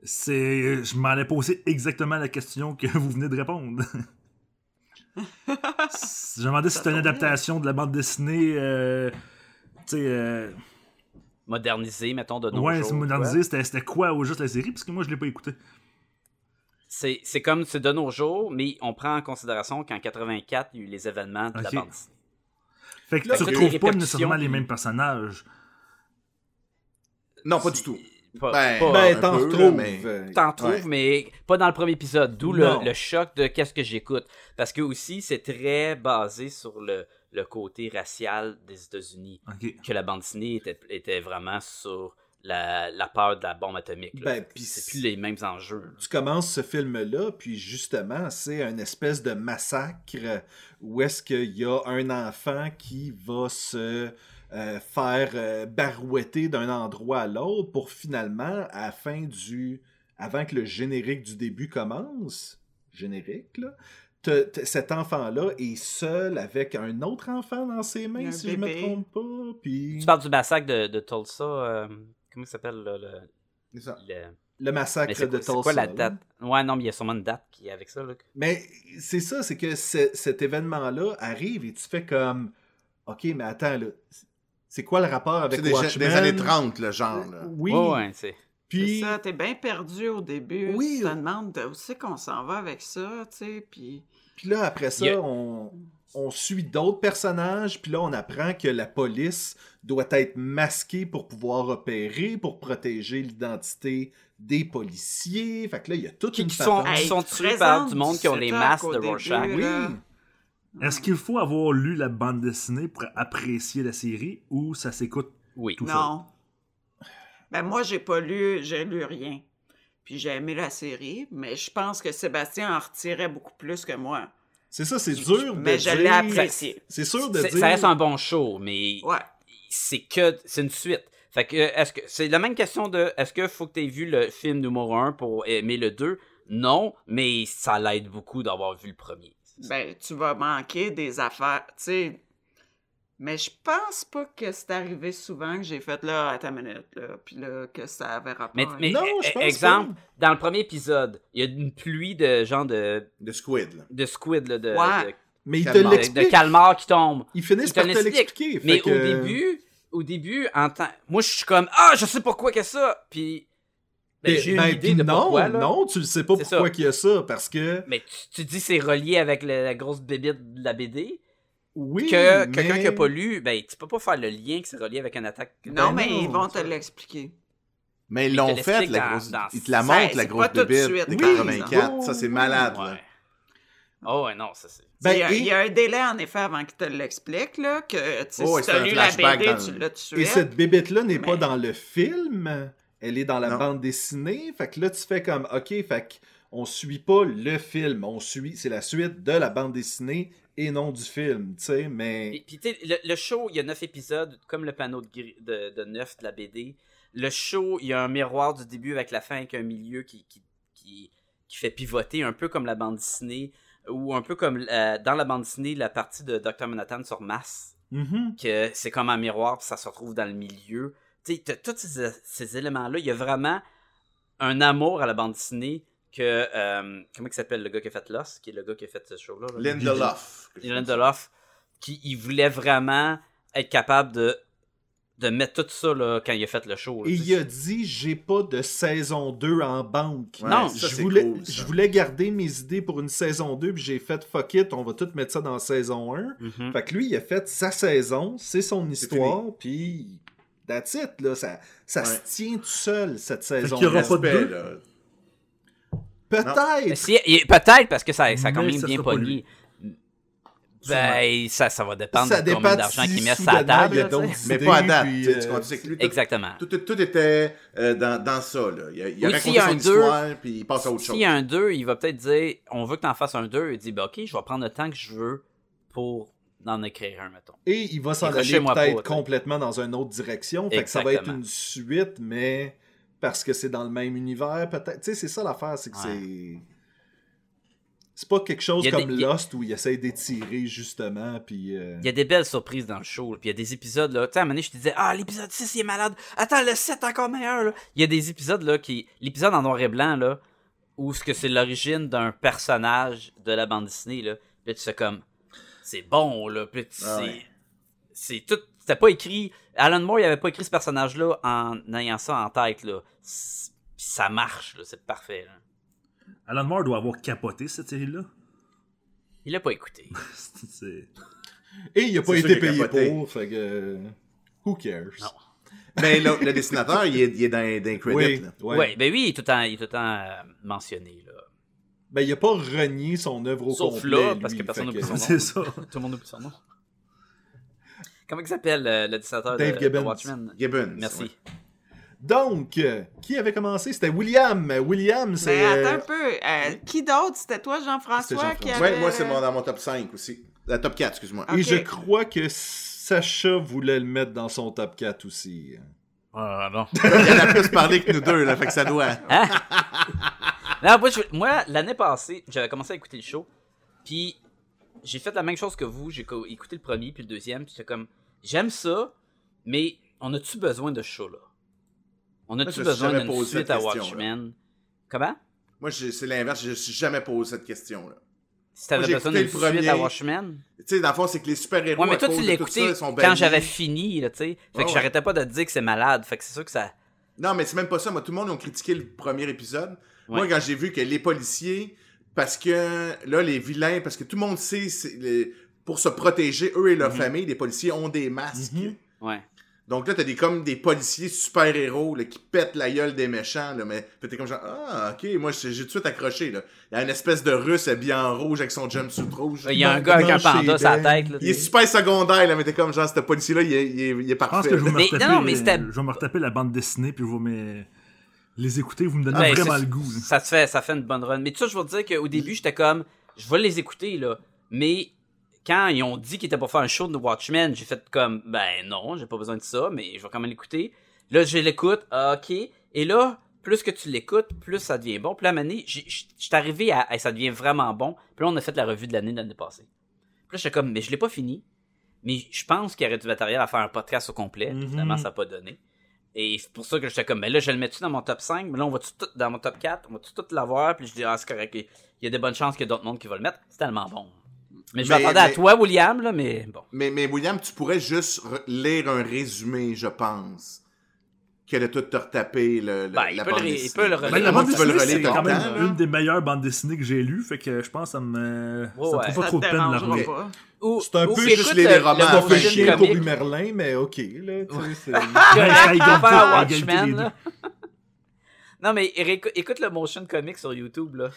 C'est, je m'en ai posé exactement la question que vous venez de répondre. Je me demandais si c'était une adaptation de la bande dessinée. euh, tu sais. euh, Modernisé, mettons, de nos ouais, jours. c'est modernisé. C'était c'était quoi au juste la série Parce que moi, je l'ai pas écouté. C'est c'est comme c'est de nos jours, mais on prend en considération qu'en 84, il y a eu les événements de la bande dessinée. Fait que Là, tu les retrouves pas nécessairement les mêmes personnages. Non, pas du tout. Pas- Ben, pas- Ben, t'en retrouves. mais- euh, T'en trouves, Ouais. mais pas dans le premier épisode. D'où le, choc de qu'est-ce que j'écoute. Parce que aussi, c'est très basé sur le, le côté racial des États-Unis. Que la bande dessinée était, était vraiment sur la, la peur de la bombe atomique. Ben, puis c'est plus les mêmes enjeux. là. tu commences ce film-là, puis justement, c'est un espèce de massacre où est-ce qu'il y a un enfant qui va se euh, faire euh, barouetter d'un endroit à l'autre pour finalement, à la fin du... avant que le générique du début commence, générique, là, cet enfant-là est seul avec un autre enfant dans ses mains, un si je me bébé. trompe pas, puis... Tu parles du massacre de, de Tulsa. euh, comment ça s'appelle le, C'est ça. le- Le massacre Mais c'est de quoi, c'est Tulsa. quoi la là. date? Ouais, non, mais il y a sûrement une date qui est avec ça. Là. Mais c'est ça, c'est que ce- cet événement-là arrive et tu fais comme OK, mais attends, là, c'est quoi le rapport avec C'est des, Watchmen? des années 30, le genre. Là. Oui. Ouais, ouais, c'est. Puis C'est ça, t'es bien perdu au début. Oui. Tu te demandes où c'est qu'on s'en va avec ça, tu sais, puis... Puis là, après ça, a- on, on suit d'autres personnages, puis là, on apprend que la police doit être masquée pour pouvoir opérer, pour protéger l'identité des policiers. Fait que là, il y a toute Qui, une qui sont, qui Hey, sont tu tués par du monde qui ont les masques de début, Rorschach. Oui. Est-ce qu'il faut avoir lu la bande dessinée pour apprécier la série ou ça s'écoute Oui. tout seul? Non. Ben moi, j'ai pas lu, j'ai lu rien. Puis j'ai aimé la série, mais je pense que Sébastien en retirait beaucoup plus que moi. C'est ça, c'est dur de Mais je dire... l'ai apprécié. C'est sûr de dire... Ça reste un bon show, mais Ouais. c'est que c'est une suite. Fait que est-ce que c'est la même question de est-ce que faut que tu aies vu le film numéro 1 pour aimer le 2 Non, mais ça l'aide beaucoup d'avoir vu le premier. Ben, tu vas manquer des affaires, tu sais. Mais je pense pas que c'est arrivé souvent que j'ai fait là, à ta minute, là, puis là, que ça avait rapport. Mais, mais Non, je e- pense exemple, dans le premier épisode, il y a une pluie de genre de, De Squid, là. de squid là, de, Ouais. Mais il te Calmar. de, de, l'explique. de calmar qui tombe. Ils finissent Il te par te l'explique. l'expliquer. Mais que- au début, au début, en temps, moi je suis comme ah je sais pourquoi qu'il y a ça, puis ben, Mais- j'ai une ben, idée puis de non, pourquoi là. non, tu le sais pas pourquoi qu'il y a ça, parce que Mais tu, tu dis c'est relié avec le- la grosse bébite de la BD. Oui, que mais- quelqu'un qui a pas lu, ben tu peux pas faire le lien que c'est relié avec une attaque. Non, Ben mais non, ils vont te l'expliquer. Mais ils Ils l'ont fait, l'expliquent la dans- grosse... dans- Ils te la montrent, la pas grosse tout de bébite suite, de oui. 84. Ça, c'est malade, là. Oh ouais non ça c'est. Ben, il, y a, et- il y a un délai, en effet, avant qu'il te l'explique, là, que tu sais, Oh, si c'est t'as un lu la flashback BD, dans tu le- l'as tué. Et cette bébête-là n'est pas dans le film, elle est dans la Non. bande dessinée. Fait que là, tu fais comme, OK, fait on suit pas le film, on suit, c'est la suite de la bande dessinée et non du film, tu sais, mais... Puis, puis, tu sais, le, le show, il y a neuf épisodes, comme le panneau de, gris- de, de neuf de la BD. Le show, il y a un miroir du début avec la fin, avec un milieu qui, qui, qui, qui fait pivoter, un peu comme la bande dessinée, ou un peu comme euh, dans la bande dessinée, la partie de Dr. Manhattan sur Mass, Mhm. que c'est comme un miroir, puis ça se retrouve dans le milieu. Tu sais, tous ces, ces éléments-là. Il y a vraiment un amour à la bande dessinée que... euh, comment il s'appelle le gars qui a fait Lost, qui est le gars qui a fait ce show-là? là? Lindelof. Lindelof, qui il voulait vraiment être capable de, de mettre tout ça là, quand il a fait le show. là, Et il a dit, j'ai pas de saison 2 en banque. Ouais, Non, ça, je c'est voulais, cool, je voulais garder mes idées pour une saison 2, puis j'ai fait fuck it, on va tout mettre ça dans saison 1. Mhm. Fait que lui, il a fait sa saison, c'est son histoire, puis that's it, là. Ça, ça Ouais. se tient tout seul, cette saison. qu'il y aura pas de Respect, deux? Peut-être. si- Peut-être parce que ça, ça a quand même bien pogné. Ben, ça, ça va dépendre Ça de combien d'argent si qu'il met sur la table. là, Mais pas à date. puis, euh, tu comprends, c'est que lui, tout- Exactement. Tout, tout, tout était euh, dans, dans ça. Là. Il a, il Oui, y a son un deux, histoire, puis il passe à autre chose. S'il y a un 2, il va peut-être dire on veut que tu en fasses un 2. Il dit ben, ok, je vais prendre le temps que je veux pour en écrire un, mettons. Et il va s'en aller peut-être complètement dans une autre direction. Fait que ça va être une suite, mais parce que c'est dans le même univers, peut-être. Tu sais, c'est ça l'affaire, c'est que Ouais. c'est. C'est pas quelque chose comme des- Lost où il essaie d'étirer justement, puis. euh, Il y a des belles surprises dans le show. là. Puis il y a des épisodes, là. Tu sais, à un moment donné, je te disais, ah, l'épisode 6, il est malade. Attends, le 7 encore meilleur, là. Il y a des épisodes, là, qui. L'épisode en noir et blanc, là, où ce que c'est l'origine d'un personnage de la bande dessinée, là. Puis tu fais comme, c'est bon, là. Puis tu- Ah ouais. c'est tout, c'était pas écrit, Alan Moore, il avait pas écrit ce personnage-là en ayant ça en tête, là. Ça marche, là, c'est parfait, là. Alan Moore doit avoir capoté cette série-là. Il l'a pas écouté. Et il a pas été payé capoté. pour, fait que. Who cares? Non. Mais le, le dessinateur, il est, il est dans, dans les credits. Oui, là. ouais. Ouais. ben oui, il est tout le temps, il est tout le temps euh, mentionné, là. Ben, il a pas renié son œuvre au Sauf complet. là, lui, parce que personne n'oublie son nom. C'est ça. Tout le monde oublie son nom. Comment il s'appelle, euh, le dessinateur Dave de, Gibbons. de Watchmen? Gibbons. Merci. ouais. Donc, euh, qui avait commencé? C'était William. William, c'est... Mais attends euh, un peu. euh, qui d'autre? C'était toi, Jean-François, Jean-François. qui avait... Ouais, moi, c'est mon- dans mon top 5 aussi. La top 4, excuse-moi. Et je crois que Sacha voulait le mettre dans son top 4 aussi. Ah non. Il en a plus parlé que nous deux, là, fait que ça doit. Hein? non, moi, je- moi, l'année passée, j'avais commencé à écouter le show. Puis, j'ai fait la même chose que vous. J'ai co- écouté le premier, puis le deuxième. Puis, j'étais comme, j'aime ça, mais on a-tu besoin de ce show-là? On a-tu besoin d'une suite à Watchmen? Comment? Moi, c'est l'inverse. Je ne suis jamais posé cette question-là. Si t'avais besoin d'une suite à. Watchmen? Tu sais, dans le fond, c'est que les super-héros. Ouais, mais toi, tu l'as écouté ça, quand j'avais fini, là, tu sais. Fait Ouais, que ouais. j'arrêtais pas de te dire que c'est malade. Fait que c'est sûr que ça. Non, mais c'est même pas ça. Moi, tout le monde a critiqué le premier épisode. Moi, quand j'ai vu que les policiers, parce que là, les vilains, parce que tout le monde sait, les- pour se protéger, eux et leur Mhm. famille, les policiers ont des masques. Mhm. Ouais. Donc là, t'as des, comme des policiers super-héros là, qui pètent la gueule des méchants. Là, mais t'es comme genre, ah, ok, moi j'ai tout de suite accroché. Là. Il y a une espèce de russe habillé en rouge avec son jumpsuit rouge. Il y a un gars avec un panda sur la tête, là. Il est super secondaire, là, mais t'es comme genre, ce policier-là, il est, il est, il est Je pense parfait. que je vais me retaper, non, non, mais c'était- je vais me retaper la bande dessinée puis je vais me- les écouter. Vous me donnez Ben, vraiment le goût. là. Ça fait, ça fait une bonne run. Mais tout ça, je veux te dire qu'au début, j'étais comme, je vais les écouter, là. Mais quand ils ont dit qu'ils étaient pour faire un show de Watchmen, j'ai fait comme, ben non, j'ai pas besoin de ça, mais je vais quand même l'écouter. Là, je l'écoute, ah, ok. Et là, plus que tu l'écoutes, plus ça devient bon. Puis là, j'ai- j'ai- j'étais arrivé à, à ça devient vraiment bon. Puis là, on a fait la revue de l'année de l'année passée. Puis là, j'étais comme, mais je l'ai pas fini. Mais je pense qu'il y aurait du matériel à faire un podcast au complet. Mhm. Finalement, ça n'a pas donné. Et c'est pour ça que j'étais comme, mais là, je le mets-tu dans mon top 5, mais là, on va tout, dans mon top 4, on va tout l'avoir, puis je dis, ah, c'est correct, il y a des bonnes chances qu'il y ait d'autres mondes qui vont le mettre. C'est tellement bon. Mais je m'attendais à toi, William, là, mais bon. Mais, mais William, tu pourrais juste re- lire un résumé, je pense. Que de tout te retaper le, le- Ben, il la peut le bande ré- il dessinée. peut le Ben, relire. Ben, la bande le dessinée, c'est quand même temps, une des meilleures bandes dessinées que j'ai lues, fait que je pense que ça me, Ouais, ça me ouais. fait pas Ça trop de peine de la relire. Ou, C'est un ou peu juste les le- romans le à fait chier pour Merlin, mais ok, là, tu sais, c'est... Là. Non, mais écoute le motion comic sur YouTube, là.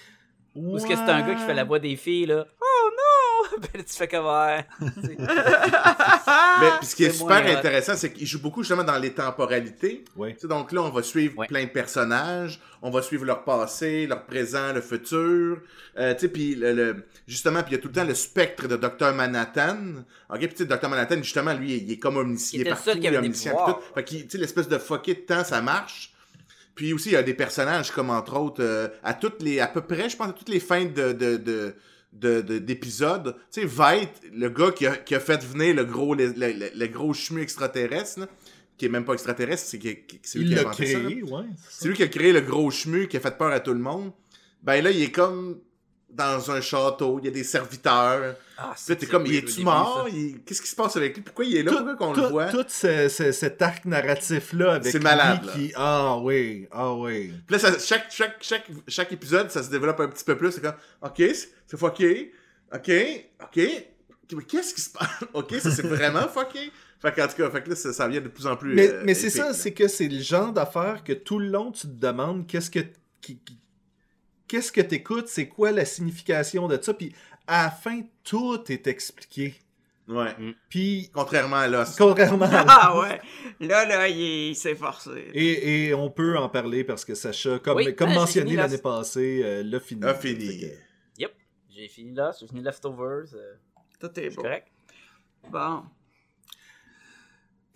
Où est-ce que c'est un gars qui fait la voix des filles, là? Oh non! Puis là, tu fais comme, ouais. Mais puis ce qui est, super intéressant, c'est qu'il joue beaucoup justement dans les temporalités. Ouais. Tu sais, donc là, on va suivre Ouais. plein de personnages, on va suivre leur passé, leur présent, le futur. Euh, tu sais, puis le, le- justement, puis il y a tout le temps le spectre de Dr Manhattan. Ok, puis tu sais, Dr Manhattan, justement, lui, il est comme omniscient, Il il est partout, qui il est omniscient. Fait tu sais, l'espèce de fucké de temps, ça marche. Puis aussi, il y a des personnages comme entre autres, euh, à toutes les, à peu près, je pense, à toutes les fins de, de, de, de- de- d'épisodes. Tu sais, Veit, le gars qui a, qui a fait venir le gros, le, le- le- gros chemu extraterrestre, là, qui est même pas extraterrestre, c'est, qui- qui- c'est lui qui a inventé ça. créé, ouais. C'est lui qui a créé le gros chemu qui a fait peur à tout le monde. Ben là, il est comme dans un château, il y a des serviteurs. Ah, là, t'es comme, il est-tu mort? Il- Qu'est-ce qui se passe avec lui? Pourquoi il est là? Pourquoi qu'on tout, le voit? tout ce- ce- cet arc narratif-là avec C'est lui malade, là. qui... Ah oui, ah oui. Puis là, ça- chaque, chaque, chaque, chaque épisode, ça se développe un petit peu plus. C'est comme, OK, c'est fucké. OK, OK. Mais qu'est-ce qui se passe? OK, ça c'est vraiment fucké. Fait qu'en tout cas, fait que là, ça, ça vient de plus en plus. Mais, euh, mais c'est ça, c'est que c'est le genre d'affaire que tout le long, tu te demandes qu'est-ce que... qui- qui- Qu'est-ce que t'écoutes? C'est quoi la signification de ça? Puis à la fin, tout est expliqué. Ouais. Puis, Contrairement à Lost. contrairement à... Ah ouais. Là, là, il, il s'est forcé. Et, et on peut en parler parce que Sacha, comme, Oui, comme j'ai mentionné l'année passée, euh, l'a fini. A fini. Yep. J'ai fini là, j'ai fini Leftovers. euh, Tout est c'est beau. correct. Bon.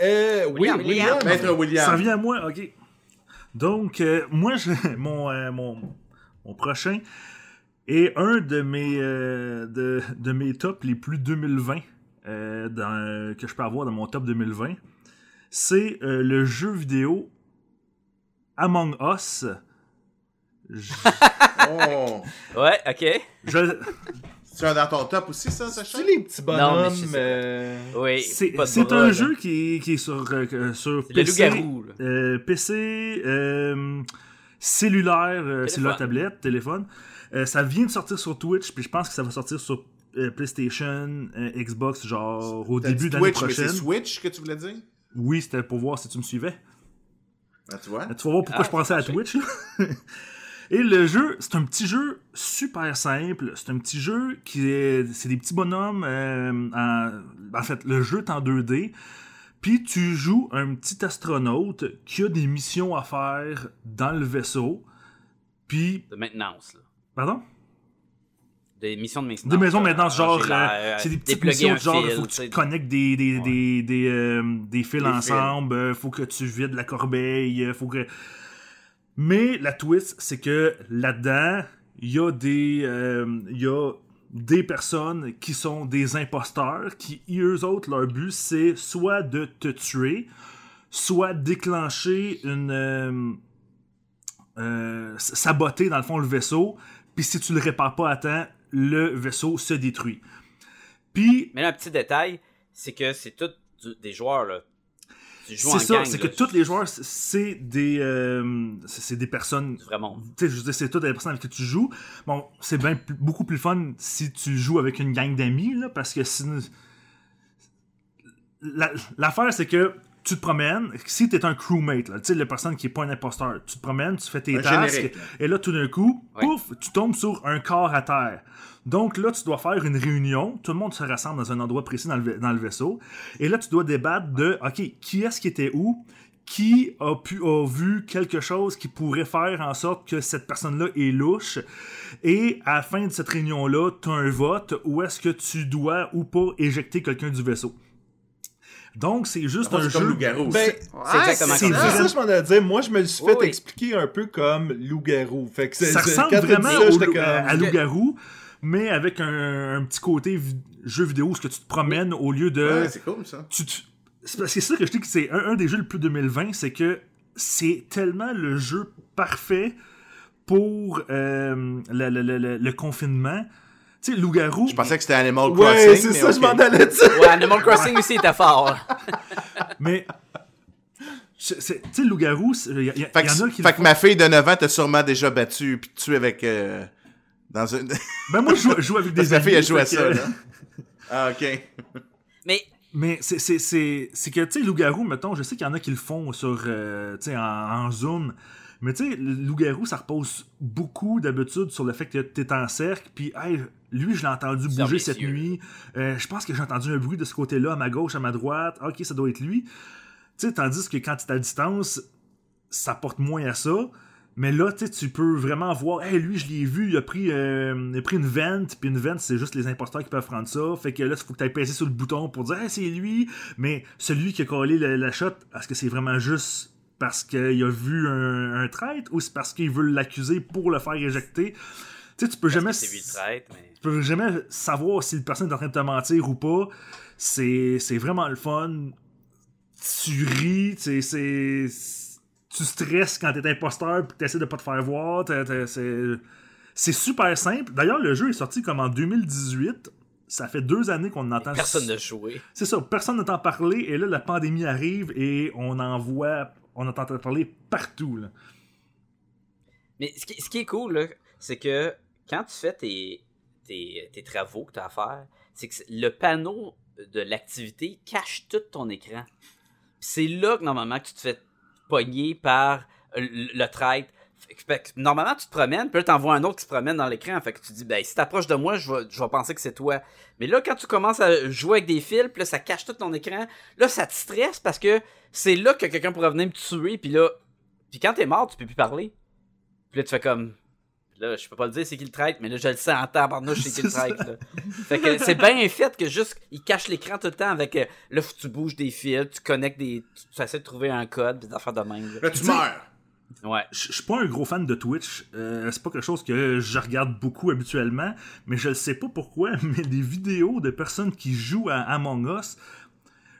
Euh, oui, William, William. Maître William. Ça revient à moi, ok. Donc, euh, moi, je, mon, euh, mon, mon prochain est un de mes, euh, de, de mes tops les plus 2020 euh, dans- que je peux avoir dans mon top 2020. C'est euh, le jeu vidéo Among Us. Je, Oh. Ouais, ok. je- Tu as dans ton top aussi, ça, Sacha? C'est les petits Non, mais bonhommes. euh, Oui, C'est c'est un là. jeu qui est, qui est sur, sur C'est le PC, loup-garou, euh, PC, euh, cellulaire, euh, cellulaire, tablette, téléphone. Euh, ça vient de sortir sur Twitch, puis je pense que ça va sortir sur euh, PlayStation, euh, Xbox, genre au début de l'année Twitch, mais c'est prochaine. Switch que tu voulais dire? Oui, c'était pour voir si tu me suivais. Ah, tu vois? Tu vas voir pourquoi Ah, je pensais à Twitch. Et le jeu, c'est un petit jeu super simple. C'est un petit jeu qui est. C'est des petits bonhommes. euh, en, en fait, le jeu est en 2D. Puis tu joues un petit astronaute qui a des missions à faire dans le vaisseau. Puis. De maintenance, là. Pardon? Des missions de maintenance. Des maisons là, maintenant, genre, ranger euh, c'est des petites dépluguer missions de genre, fil, faut que tu connectes des, des, Ouais. des, des, euh, des fils ensemble, euh, faut que tu vides la corbeille, euh, faut que... Mais la twist, c'est que là-dedans, il y a des... euh, il y a des personnes qui sont des imposteurs, qui, eux autres, leur but, c'est soit de te tuer, soit déclencher une... euh, euh, saboter, dans le fond, le vaisseau, puis si tu le répares pas à temps, le vaisseau se détruit. Puis, Mais un petit détail, c'est que c'est tous des joueurs, là. C'est ça, c'est que tous les joueurs, c'est des, euh, c'est des personnes. Vraiment. Tu sais, je veux dire, c'est toutes des personnes avec qui tu joues. Bon, c'est bien beaucoup plus fun si tu joues avec une gang d'amis, là, parce que sinon. La- L'affaire, c'est que tu te promènes, si t'es un crewmate, tu sais, la personne qui est pas un imposteur, tu te promènes, tu fais tes Un tasks, générique, et là, tout d'un coup, Ouais. pouf, tu tombes sur un corps à terre. Donc là, tu dois faire une réunion, tout le monde se rassemble dans un endroit précis dans le, dans le vaisseau, et là, tu dois débattre de, OK, qui est-ce qui était où, qui a pu a vu quelque chose qui pourrait faire en sorte que cette personne-là est louche. Et à la fin de cette réunion-là, tu as un vote où est-ce que tu dois ou pas éjecter quelqu'un du vaisseau. Donc, c'est juste un c'est comme jeu. loup-garou. Ben, C'est exactement comme ça. ça, je m'en allais dire. Moi, je me le suis fait Oui, expliquer un peu comme loup-garou. Fait que c'est- ça ressemble dit vraiment ça, au j'étais loup- comme- à, loup-garou, mais avec un, un petit côté vi- jeu vidéo où ce que tu te promènes au lieu de. Ouais, c'est cool, ça. tu c'est parce que c'est ça que je dis que c'est un, un des jeux le plus 2020, c'est que c'est tellement le jeu parfait pour euh, le, le- le- le- le confinement. Tu sais, loup-garou. Je pensais que c'était Animal Ouais, Crossing. c'est mais ça, je m'en allais dire. Ouais, Animal Crossing aussi était fort. Mais. c'est- c'est- Tu sais, loup-garou, il y, a- y a- Fait y en a que, qui. fait que ma fille de 9 ans t'a sûrement déjà battu puis tué avec. euh, dans une. Ben, moi, je joue, je joue avec des Parce ma fille amis, joué à ça, que- là. Ah, ok. Mais Mais c'est- c'est c'est- c'est que, tu sais, loup-garou, mettons, je sais qu'il y en a qui le font sur, euh, tu sais, en, en zoom. Mais tu sais, loup-garou, ça repose beaucoup d'habitude sur le fait que t'es en cercle, puis hey, lui, je l'ai entendu bouger cette yeux. nuit. Euh, je pense que j'ai entendu un bruit de ce côté-là, à ma gauche, à ma droite. Ok, ça doit être lui. Tu sais, tandis que quand tu es à distance, ça porte moins à ça. Mais là, tu peux vraiment voir, hey, lui, je l'ai vu, il a pris, euh, il a pris une vente, puis une vente, c'est juste les imposteurs qui peuvent prendre ça. Fait que là, il faut que tu ailles sur le bouton pour dire, hey, c'est lui. Mais celui qui a collé la, la shot, est-ce que c'est vraiment juste parce qu'il a vu un, un traître ou c'est parce qu'il veut l'accuser pour le faire éjecter? Tu sais, tu peux jamais. c'est lui le traître, mais. Tu peux jamais savoir si le personne est en train de te mentir ou pas. C'est c'est vraiment le fun. Tu ris, tu sais. Tu stresses quand t'es imposteur puis que t'essaies de pas te faire voir. C'est c'est super simple. D'ailleurs, le jeu est sorti comme en 2018. Ça fait deux années qu'on en entend. Personne n'a joué. C'est ça, personne n'entend parler. Et là, la pandémie arrive et on en voit. On entend parler partout. Là. Mais ce qui, est cool, c'est que quand tu fais tes, travaux que tu as à faire, c'est que le panneau de l'activité cache tout ton écran. C'est là que normalement tu te fais pogner par le, le. Fait que- normalement, tu te promènes, puis là, t'en vois un autre qui se promène dans l'écran. Fait que tu dis, ben, si t'approches de moi, je vais, je vais penser que c'est toi. Mais là, quand tu commences à jouer avec des fils, puis là, ça cache tout ton écran, là, ça te stresse parce que c'est là que quelqu'un pourrait venir me tuer, puis là, puis quand t'es mort, tu peux plus parler. Puis là, tu fais comme. Là, je peux pas le dire c'est qui le traite, mais là, je le sais en tabarnouche c'est qui le traite. là. Fait que c'est bien fait que juste, il cache l'écran tout le temps avec. euh, là, faut que tu bouges des fils, tu connectes des. Tu essaies de trouver un code, des affaires de même. là. Là, tu meurs. Ouais. Je suis pas un gros fan de Twitch. Euh, c'est pas quelque chose que je regarde beaucoup habituellement, mais je ne sais pas pourquoi, mais des vidéos de personnes qui jouent à Among Us,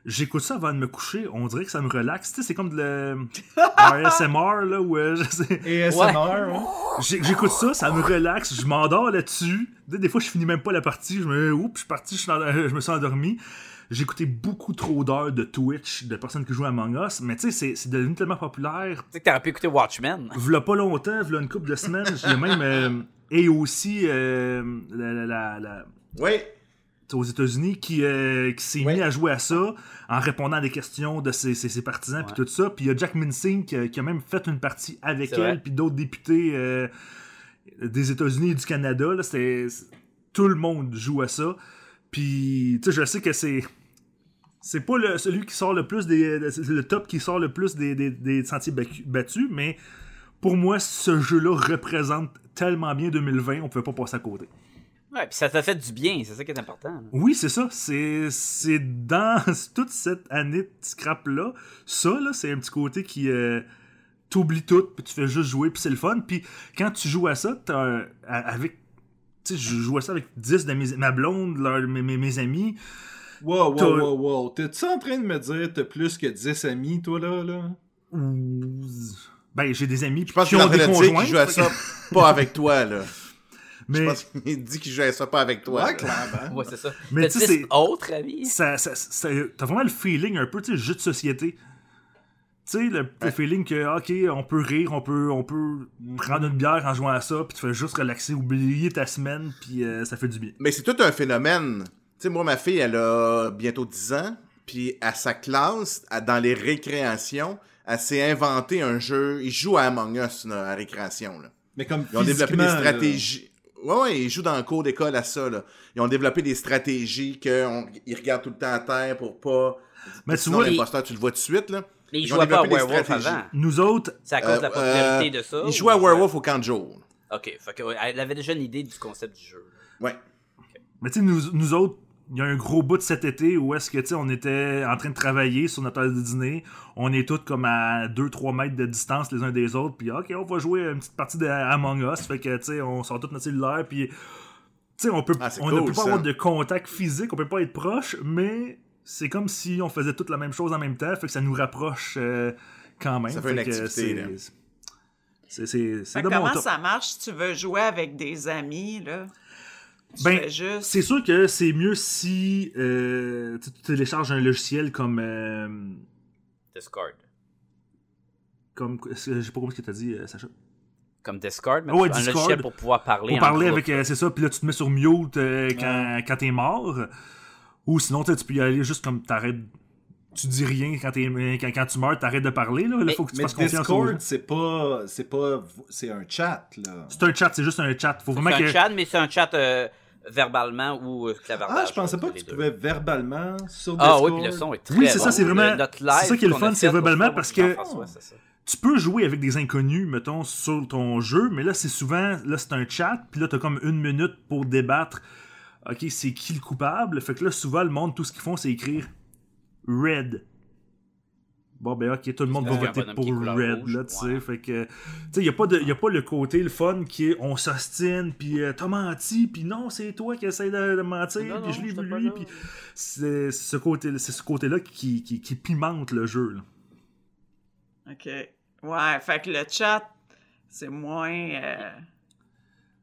J'écoute ça avant de me coucher, on dirait que ça me relaxe. Tu sais, c'est comme de le ASMR, là, où euh, je sais- Et ASMR? J'ai- J'écoute ça, ça me relaxe, je m'endors là-dessus. Des, des fois, je finis même pas la partie, je me, oups, je suis parti, je, suis en- je me suis endormi. J'ai écouté beaucoup trop d'heures de Twitch de personnes qui jouent à Among Us, mais tu sais, c'est- c'est devenu tellement populaire. Tu sais que t'aurais pu écouter Watchmen. V'là pas longtemps, v'là une couple de semaines, il y a même. euh, et aussi, euh, la- la- la- la, Oui. aux États-Unis qui, euh, qui s'est mis à jouer à ça en répondant à des questions de ses, ses- ses partisans puis tout ça. Puis il y a Jack Minsing qui, a- qui a même fait une partie avec C'est elle puis d'autres députés euh, des États-Unis et du Canada. Là, tout le monde joue à ça. Puis tu sais, je sais que c'est c'est pas le, celui qui sort le plus des c'est le top qui sort le plus des, des- des sentiers battus, mais pour moi, ce jeu-là représente tellement bien 2020, on pouvait pas passer à côté. Ouais, puis ça t'a fait du bien, c'est ça qui est important. là. Oui, c'est ça. C'est, c'est dans toute cette année de scrap-là. Ça, là, c'est un petit côté qui euh, t'oublie tout, puis tu fais juste jouer, puis c'est le fun. Puis quand tu joues à ça, t'as avec. Tu sais, je joue à ça avec 10 de mes, ma blonde, leur- mes, mes, mes amis. Wow, wow, wow, wow. T'es-tu en train de me dire t'as plus que 10 amis, toi, là? là? ou- Ben, j'ai des amis Je pense qui qu'il est en ont des train de dire conjoints. à ça pas avec toi, là. Je mais pense qu'il dit qu'il joue à ça pas avec toi. Ouais, clairement. Ouais, c'est ça. Mais T'as tu sais, ça, ça, ça- t'as vraiment le feeling un peu, tu sais, jeu de société. Tu sais, le, le feeling que, ok, on peut rire, on peut, on peut prendre une bière en jouant à ça, puis tu fais juste relaxer, oublier ta semaine, puis euh, ça fait du bien. Mais c'est tout un phénomène. Tu sais, moi, ma fille, elle a bientôt 10 ans, puis à sa classe, à- dans les récréations, elle s'est inventé un jeu. Ils jouent à Among Us là, à récréation. Là. Mais comme Ils ont développé des stratégies. Ouais, ouais, ils jouent dans le cours d'école à ça. Là. Ils ont développé des stratégies qu'ils regardent tout le temps à terre pour pas. Mais tu Sinon, vois, l'imposteur, tu le vois tout de suite. Là. Mais ils Ils ont jouaient pas à développé des Werewolf stratégies. avant. nous autres, C'est à cause de la Euh, popularité euh, de ça. Ils ou- jouent à Werewolf au camp de jour. Ok, fait que, elle avait déjà une idée du concept du jeu. Ouais. mais tu sais, nous, nous autres, il y a un gros bout de cet été où est-ce que, tu sais, on était en train de travailler sur notre heure de dîner, on est tous comme à 2-3 mètres de distance les uns des autres, puis ok, on va jouer une petite partie de Among Us, fait que, tu sais, on sort tout notre cellulaire, puis, tu sais, on peut, Ah, c'est on ne peut pas ça. avoir de contact physique, on peut pas être proche, mais c'est comme si on faisait toute la même chose en même temps, fait que ça nous rapproche euh, quand même. Ça fait une que activité, c'est- là. C'est c'est- c'est Fait mon comment ça marche? Si tu veux jouer avec des amis, là? Ben, juste... C'est sûr que c'est mieux si euh, tu télécharges un logiciel comme. euh, Discord. comme je sais pas comment ce que t'as dit, euh, Sacha? Comme Discord, mais Ouais, un Discord. logiciel pour pouvoir parler. Pour parler avec. euh, c'est ça, puis là tu te mets sur mute euh, quand, quand t'es mort. Ou sinon, tu peux y aller juste comme t'arrêtes. Tu dis rien quand, t'es- quand, quand tu meurs, t'arrêtes de parler. Là, il Mais- faut que tu Mais fasses confiance aux gens. Discord, c'est pas. C'est pas. C'est un chat, là. C'est un chat, c'est juste un chat. Faut C'est vraiment un que. chat, mais c'est un chat euh, verbalement ou euh, clavardage. Ah, je pensais pas que tu deux. pouvais verbalement sur Ah Discord. oui, puis le son est très Oui, c'est bon. ça, c'est vraiment- Le- notre live c'est ça qui est le fun, c'est verbalement parce que- ça. tu peux jouer avec des inconnus, mettons, sur ton jeu, mais là, c'est souvent, là, c'est un chat, puis là, t'as comme une minute pour débattre, ok, c'est qui le coupable, fait que là, souvent, le monde, tout ce qu'ils font, c'est écrire Red. Bon, ben, ok, tout le monde va voter pour Red, rouge, là, tu sais, ouais. fait que, tu sais, y a pas de, y a pas le côté, le fun, qui est, on s'ostine, puis euh, t'as menti, puis non, c'est toi qui essaie de, de mentir, Non, puis non, je l'ai vu lui, là. puis c'est ce côté, c'est ce côté-là qui, qui, qui pimente le jeu, là. OK. Ouais, fait que le chat, c'est moins... euh,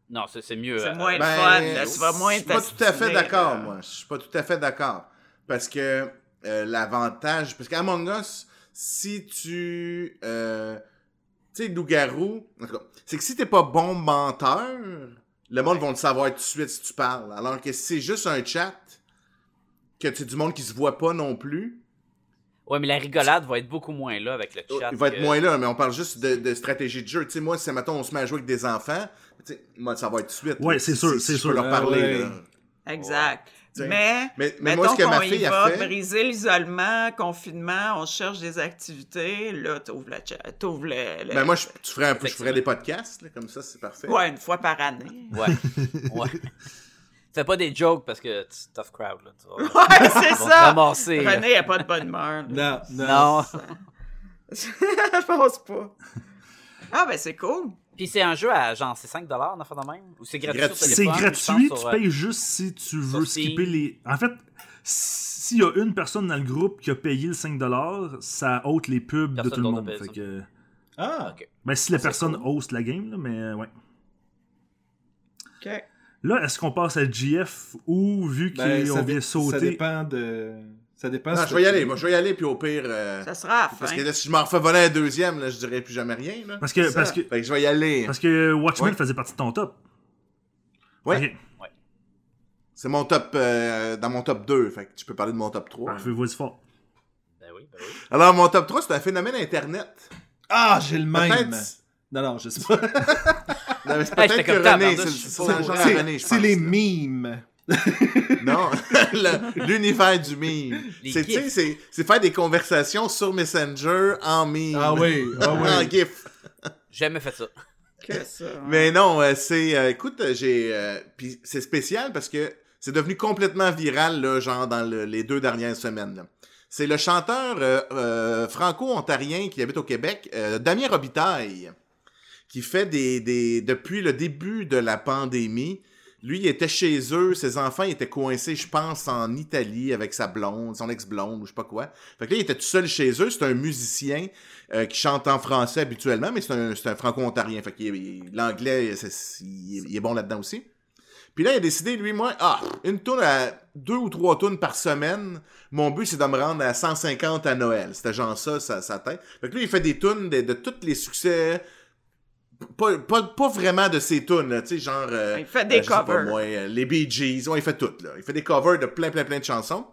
Non, c'est c'est mieux. C'est euh, moins le Ben, fun, là. Tu vas moins Je suis pas tout à fait d'accord, là. moi. Je suis pas tout à fait d'accord. Parce que euh, l'avantage. Parce qu'Among Us, si tu. euh, tu sais, loup-garou. C'est que si t'es pas bon menteur, le monde va le savoir tout de suite si tu parles. Alors que si c'est juste un chat, que tu du monde qui se voit pas non plus, Ouais, mais la rigolade va être beaucoup moins là avec le chat. il va être moins là, mais on parle juste de, de stratégie de jeu. Tu sais, moi, si, mettons, on se met à jouer avec des enfants, moi, ça va être tout de suite. Ouais, c'est si- sûr, c'est je sûr. peux leur parler, ouais. là. Exact. Mais, Mais, mais mettons moi, ce que qu'on ma y fille a va, fait. briser l'isolement, confinement, on cherche des activités, là, t'ouvres le chat, t'ouvres le... le- Ben moi, je, tu ferais je ferais des podcasts, là, comme ça, c'est parfait. Ouais, une fois par année. Ouais. ouais. Fais pas des jokes parce que c'est tough crowd. Là, tu Ouais, c'est ça! ramasser. René a pas de bonne humeur. là. Non, non. Non. Je pense pas. Ah, ben c'est cool. Puis c'est un jeu à genre, c'est 5$ en affaire de même? Ou c'est gratuit, C'est gratuit, tu sur, euh, payes juste si tu veux Steam? skipper les. En fait, s'il y a une personne dans le groupe qui a payé le 5$, ça ôte les pubs de tout le monde. a Fait que, Ah, Ok. ben, si la personne cool. host la game, là, mais euh, ouais. OK. Là, est-ce qu'on passe à GF ou vu qu'on ben, ça, vient dé- ça sauter? dépend de. Ça dépend Non, je vais y aller. Moi, je vais y aller, puis au pire. euh, Ça sera à la parce fin. que là, si je m'en refais voler un deuxième, là, je dirais plus jamais rien. Là. Parce que, parce que, Fait que je vais y aller. parce que Watchmen Ouais. faisait partie de ton top. Ouais. Ok. C'est mon top. euh, dans mon top 2. Fait que tu peux parler de mon top 3. Parfait, vas-y fort. Ben oui, ben oui. Alors, mon top 3, c'est un phénomène Internet. Ah, j'ai le même. Non, non, je sais pas. Non, mais c'est peut-être que comme René, c'est je le genre à C'est René, je c'est pense, les mimes. Non, l'univers du meme. C'est, faire des conversations sur Messenger en meme. Ah oui, ah oui. en GIF. Jamais fait ça. Que ça. ouais. Mais non, euh, c'est. euh, écoute, j'ai. euh, Puis c'est spécial parce que c'est devenu complètement viral, là, genre dans le- les deux dernières semaines. C'est le chanteur euh, euh, franco-ontarien qui habite au Québec, euh, Damien Robitaille, qui fait des, des. Depuis le début de la pandémie, lui, il était chez eux, ses enfants étaient coincés, je pense, en Italie avec sa blonde, son ex-blonde ou je sais pas quoi. Fait que là, il était tout seul chez eux. C'est un musicien euh, qui chante en français habituellement, mais c'est un, franco-ontarien. Fait il- l'anglais, il, est- bon là-dedans aussi. Puis là, il a décidé, lui, moi, ah, une tourne à deux ou trois tournes par semaine. Mon but, c'est de me rendre à 150 à Noël. C'était genre ça, sa, tête. Fait que lui, il fait des tunes de, de tous les succès. Pas, pas, pas vraiment de ses tunes, là, tu sais, genre. euh, Il fait des euh, covers. moi, euh, les Bee Gees, ouais, il fait tout, là. Il fait des covers de plein, plein, plein de chansons.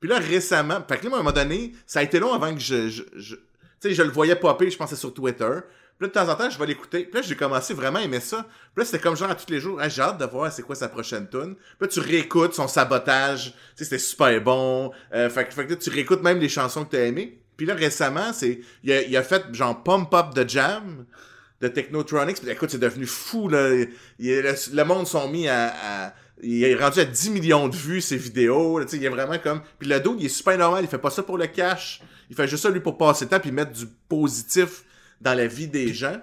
Puis là, récemment, fait que là, moi, à un moment donné, ça a été long avant que je. je, je- tu sais, je le voyais popper, je pensais sur Twitter. Puis là, de temps en temps, je vais l'écouter. Puis là, j'ai commencé vraiment à aimer ça. Puis là, c'était comme genre à tous les jours, Ah, j'ai hâte de voir c'est quoi sa prochaine tune. Puis là, tu réécoutes son sabotage. Tu sais, c'était super bon. Euh, fait, que- fait que là, tu réécoutes même les chansons que t'as aimées. Puis là, récemment, c'est, il a, il a fait genre Pump Up de Jam de Technotronics. Puis écoute, c'est devenu fou, là. Il le, le monde sont mis à, à- Il est rendu à 10 millions de vues, ces vidéos. là, tu sais, il est vraiment comme... Puis le dos, il est super normal. Il fait pas ça pour le cash. Il fait juste ça, lui, pour passer le temps puis mettre du positif dans la vie des gens.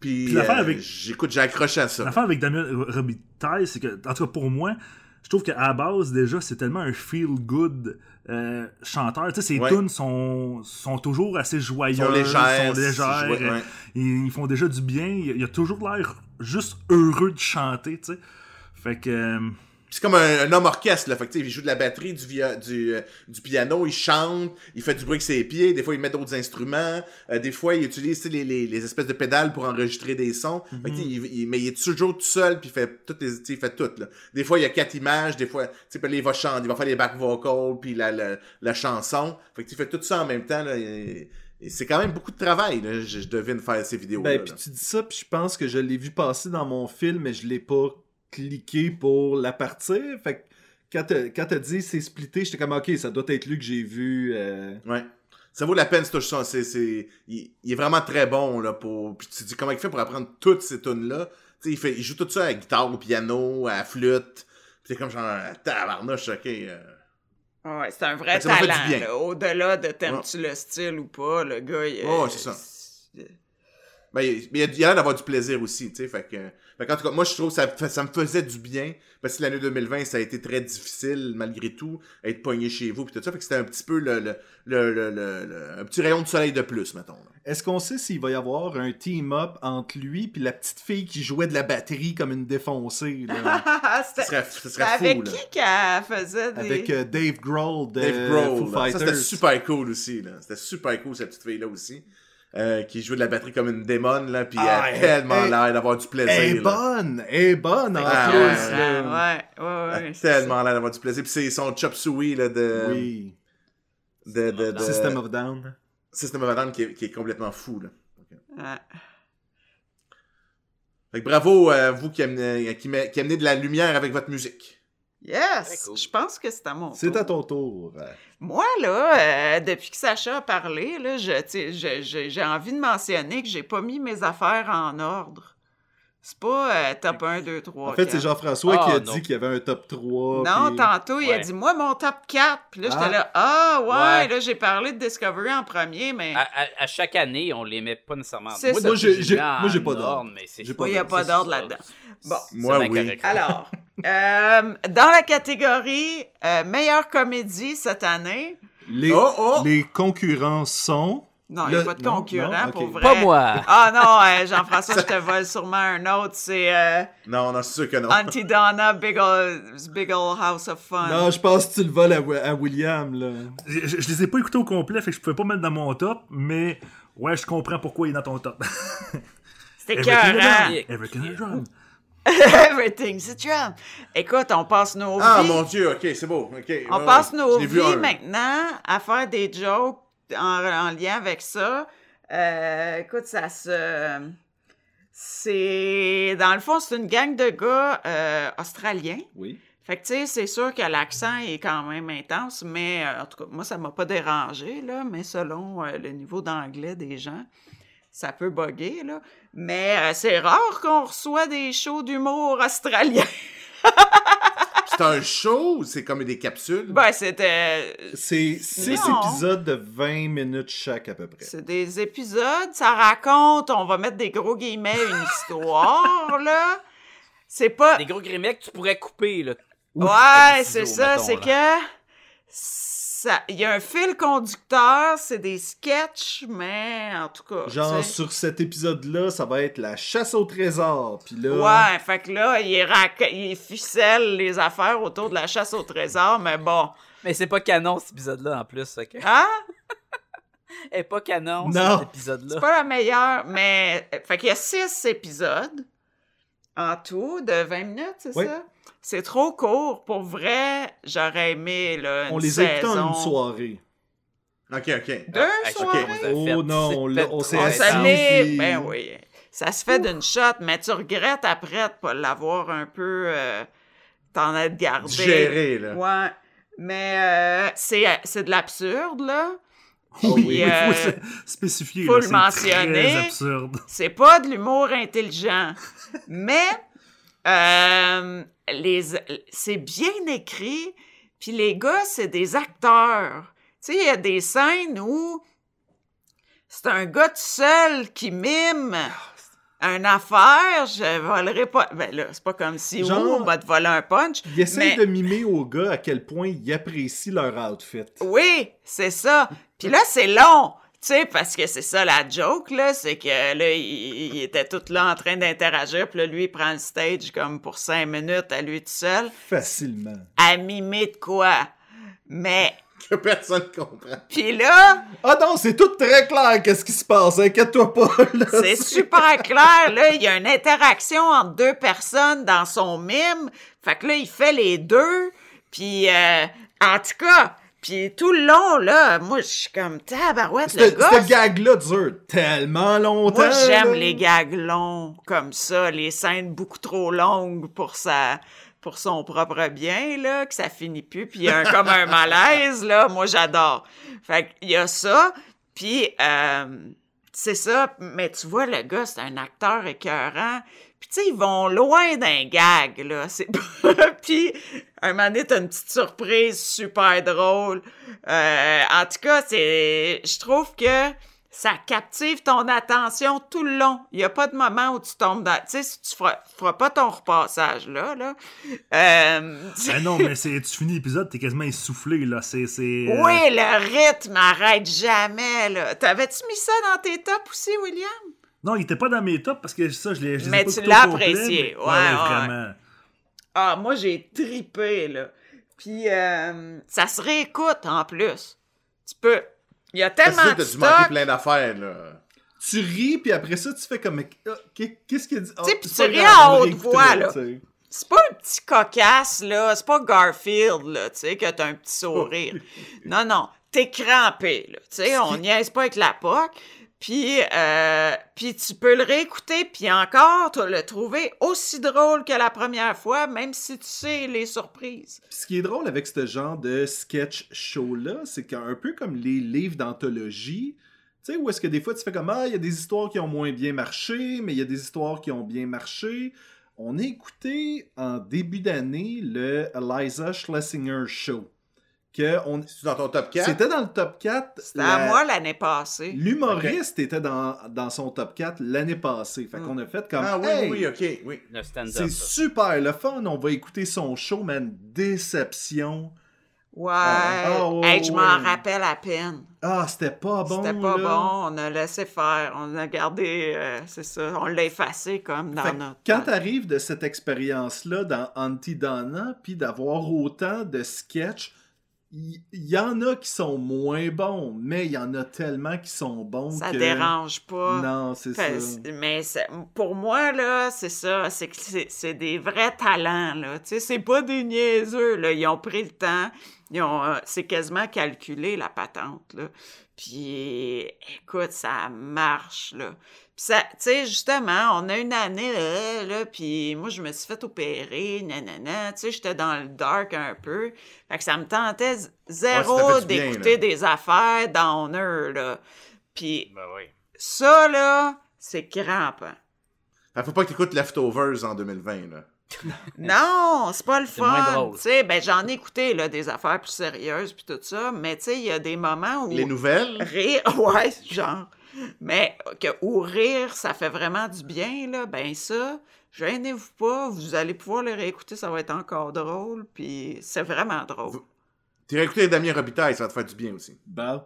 Puis, Puis l'affaire euh, avec- j'écoute, j'ai accroché à ça. L'affaire avec Damien Robitaille, c'est que, en tout cas pour moi, je trouve qu'à la base, déjà, c'est tellement un feel-good euh, chanteur. Tu sais, ses Ouais. tunes sont, sont toujours assez joyeuses, sont légères. sont légères, ouais, euh. Ils, ils font déjà du bien. Il, il a toujours l'air juste heureux de chanter, tu sais. Fait que... C'est comme un, un homme orchestre, là. Fait que, il joue de la batterie, du, via- du, euh, du piano, il chante, il fait du bruit avec ses pieds, des fois il met d'autres instruments, euh, des fois il utilise les, les, les espèces de pédales pour enregistrer des sons. Fait que, sais, il, il- mais il est toujours tout seul, puis il fait toutes les, il fait tout, là. Des fois il y a quatre images, des fois, tu sais, il va chanter, il va faire les back vocals, puis la, la, la chanson. Fait que tu fais tout ça en même temps, là. et- c'est quand même beaucoup de travail, là, je, je devine faire ces vidéos Ben, puis tu dis ça, puis je pense que je l'ai vu passer dans mon film, mais je l'ai pas cliqué pour la partir. Fait que quand t'as dit c'est splitté, j'étais comme, ok, ça doit être lui que j'ai vu. euh, Ouais. Ça vaut la peine, ce touche C'est, c'est, il, il est vraiment très bon, là, pour, puis tu te dis comment il fait pour apprendre toutes ces tunes-là? Tu sais, il fait, il joue tout ça à la guitare, au piano, à la flûte. Puis t'es comme genre, tabarnouche, ok. euh. Ouais, c'est un vrai que ça m'a fait du talent. bien. là. Au-delà de t'aimes-tu le style ou pas, le gars, il Ouais, c'est ça. Ben, il, mais il a, il a l'air d'avoir du plaisir aussi, tu sais. Fait que, fait qu'en tout cas, moi, je trouve que ça, ça me faisait du bien. Parce que l'année 2020, ça a été très difficile, malgré tout, être pogné chez vous, puis tout ça. Fait que c'était un petit peu le, le, le, le- le- le- un petit rayon de soleil de plus, mettons. Est-ce qu'on sait s'il va y avoir un team-up entre lui puis la petite fille qui jouait de la batterie comme une défoncée, là, Ce C'était serait, c'était serait avec fou, là. qui qu'elle faisait des... avec euh, Dave Grohl de Dave Grohl. Foo. Ça, c'était super cool aussi. là. C'était super cool, cette petite fille-là aussi. Euh, qui jouait de la batterie comme une démon, là, puis Ah, elle a elle- tellement elle- l'air d'avoir du plaisir. Elle est là. bonne! Elle est bonne en Ah, plus! ouais. Ouais, ouais, Elle ouais. ça. tellement l'air d'avoir du plaisir. Puis c'est son chop suey là, de, Oui. de, de, de- System of Down. System of a Down qui est, qui est complètement fou. Là. Ouais. Fait que bravo à vous qui amenez, qui, qui amenez de la lumière avec votre musique. Yes! Cool. Je pense que c'est à mon C'est tour. à ton tour. Moi, là, euh, depuis que Sacha a parlé, là, je- j'ai envie de mentionner que j'ai pas mis mes affaires en ordre. C'est pas euh, top 1, 2, 3. En fait, c'est 4. Jean-François Ah, qui a non. dit qu'il y avait un top 3. Non, puis- tantôt, il a dit Moi, mon top 4. Puis là, j'étais Ah. là Ah, ouais, Ouais. là, j'ai parlé de Discovery en premier, mais. À, à- à chaque année, on les met pas nécessairement. C'est moi, j'ai- pas d'ordre. il n'y a pas d'ordre là-dedans. Bon. C'est Moi, oui. correct. Alors, euh, dans la catégorie euh, meilleure comédie cette année, Les, Oh, oh! les concurrents sont. Non, il n'y a pas de non, concurrent non, pour vrai. Pas moi. Ah non, euh, Jean-François, je te vole sûrement un autre. C'est euh, Non, non, c'est sûr que non. Antidonna, Big Ol' Big Ol' House of Fun. Non, je pense que tu le voles à, Wi- à William, là. Je, je- je les ai pas écoutés au complet, fait que je pouvais pas mettre dans mon top, mais ouais, je comprends pourquoi il est dans ton top. C'était drum. Everything drum. Everything's a drum. Écoute, on passe nos Ah, vies. mon Dieu, ok, c'est beau. ok. On ouais, passe nos vies maintenant à faire des jokes en, en lien avec ça. Euh, écoute, ça se. C'est. Dans le fond, c'est une gang de gars euh, australiens. Oui. Fait que, tu sais, c'est sûr que l'accent est quand même intense, mais euh, en tout cas, moi, ça m'a pas dérangé, là, mais selon le niveau d'anglais des gens, ça peut bugger, là. Mais c'est rare qu'on reçoit des shows d'humour australiens. C'est un show ou c'est comme des capsules? ben, c'était. C'est six Non. épisodes de 20 minutes chaque, à peu près. C'est des épisodes, ça raconte, on va mettre des gros guillemets, une histoire, là. C'est pas. Des gros grimets que tu pourrais couper, là. Ouais, c'est ça, c'est que. Ça- Il y a un fil conducteur, c'est des sketchs, mais en tout cas. Genre, sur cet épisode-là, ça va être la chasse au trésor. Puis là. Ouais, fait que là, il, rac... il ficelle les affaires autour de la chasse au trésor, mais bon. Mais c'est pas canon, cet épisode-là, en plus. ok? Hein? Elle est pas canon, Non. cet épisode-là. C'est pas la meilleure, mais. Fait qu'il y a six épisodes en tout de 20 minutes, c'est Oui. ça? C'est trop court. Pour vrai, j'aurais aimé là, une On les a en saison. une soirée. Ok, ok. Deux Ah, soirées? Oh fait- non, on s'est assis, Ben oui. Ça se fait d'une shot, mais tu regrettes après de pas l'avoir un peu. euh, T'en être gardé. Digéré, là. Ouais. Mais euh, c'est c'est de l'absurde, là. Oh Puis, oui. euh, Il faut spécifier. faut là, le c'est mentionner. Absurde. C'est pas de l'humour intelligent. mais euh, les, c'est bien écrit. Puis les gars, c'est des acteurs. Tu sais, il y a des scènes où c'est un gars tout seul qui mime une affaire. Je volerai pas. Ben là, c'est pas comme si Genre- on va te voler un punch. Ils essayent Mais- de mimer aux gars à quel point ils apprécient leur outfit. Oui, c'est ça. Puis là, c'est long. Tu sais, parce que c'est ça la joke, là, c'est que là, il, il était tout là en train d'interagir, puis là, lui, il prend le stage comme pour cinq minutes à lui tout seul, Facilement. à mimer de quoi? Mais, Que personne comprend. puis là, Ah non, c'est tout très clair qu'est-ce qui se passe, inquiète-toi pas. Là, c'est super clair, là, il y a une interaction entre deux personnes dans son mime, fait que là, il fait les deux, puis euh, en tout cas, puis tout le long, là, moi, je suis comme, tabarouette, le Ce gars, ce gag-là dure tellement longtemps. Moi, j'aime les gags longs comme ça, les scènes beaucoup trop longues pour sa pour son propre bien là, que ça finit plus, puis il y a un, comme un malaise là, moi j'adore. Fait qu'il y a ça, puis euh, c'est ça, mais tu vois le gars, c'est un acteur écœurant. Puis tu sais, ils vont loin d'un gag là, c'est puis un moment donné, t'as une petite surprise super drôle. Euh, en tout cas, c'est je trouve que ça captive ton attention tout le long. Il n'y a pas de moment où tu tombes dans... Tu sais, tu feras, feras pas ton repassage là, là. euh, Ben non, mais c'est, tu finis l'épisode, t'es quasiment essoufflé, là. C'est. c'est euh, Oui, le rythme arrête jamais, là. T'avais-tu mis ça dans tes tops aussi, William? Non, il était pas dans mes tops parce que ça, je l'ai. Mais pas tu l'as complet, apprécié. mais- Ouais, ouais. vraiment. Ah, moi, j'ai tripé, là. Puis, euh, ça se réécoute, en plus. Tu peux... Il y a Parce tellement que de t'as dû manquer stock. plein d'affaires, là. Tu ris, puis après ça, tu fais comme. Ah, qu'est- Qu'est-ce qu'il dit? Ah, Tu sais, tu ris à haute voix, là. C'est pas un petit cocasse, là. C'est pas Garfield, là, tu sais, que t'as un petit sourire. Non, non. T'es crampé, là. Tu sais, on niaise pas avec la POC. Puis, euh, tu peux le réécouter, puis encore, tu le trouver aussi drôle que la première fois, même si tu sais les surprises. Ce qui est drôle avec ce genre de sketch show-là, c'est qu'un peu comme les livres d'anthologie, Tu sais, où est-ce que des fois tu fais comme Ah, il y a des histoires qui ont moins bien marché, mais il y a des histoires qui ont bien marché. On a écouté en début d'année le Eliza Schlesinger Show. Que on... C'est dans ton top 4? C'était dans le top 4. C'était à moi l'année passée. L'humoriste était dans, dans son top 4 l'année passée. Fait qu'on a fait comme. Ah oui, Hey, oui, ok, oui. Le stand-up. C'est super le fun. On va écouter son show, man. Déception. Ouais. Ah, ouais, Hey, je m'en ouais. rappelle à peine. Ah, c'était pas bon. C'était pas là. bon, on a laissé faire, on a gardé, euh, c'est ça, on l'a effacé comme dans Fait notre... quand t'arrives de cette expérience-là dans Auntie Donna, puis d'avoir autant de sketchs, il y, y en a qui sont moins bons, mais il y en a tellement qui sont bons Ça que... dérange pas. Non, c'est ça. Mais c'est- pour moi, là, c'est ça, c'est que c'est c'est des vrais talents, là. Tu sais, c'est pas des niaiseux, là. Ils ont pris le temps, ils ont... euh, c'est quasiment calculé, la patente, là. Puis, écoute, ça marche, là. Ça, tu sais, justement, on a une année, là, là puis moi, je me suis fait opérer, nanana, tu sais, j'étais dans le dark un peu. Fait que ça me tentait zéro Ouais, d'écouter des affaires downer, là. Puis Ben oui. ça, là, c'est crampant. Fait, faut pas que t'écoutes Leftovers en 2020, là. Non, c'est pas le fun. drôle. Tu sais, ben j'en ai écouté là, des affaires plus sérieuses puis tout ça, mais tu sais, il y a des moments où Les nouvelles? rire, ouais, genre, mais que où rire, ça fait vraiment du bien là. Ben ça, gênez-vous pas, vous allez pouvoir le réécouter, ça va être encore drôle, puis c'est vraiment drôle. Vous- T'irais écouter Damien Robitaille, ça va te faire du bien aussi. Bon.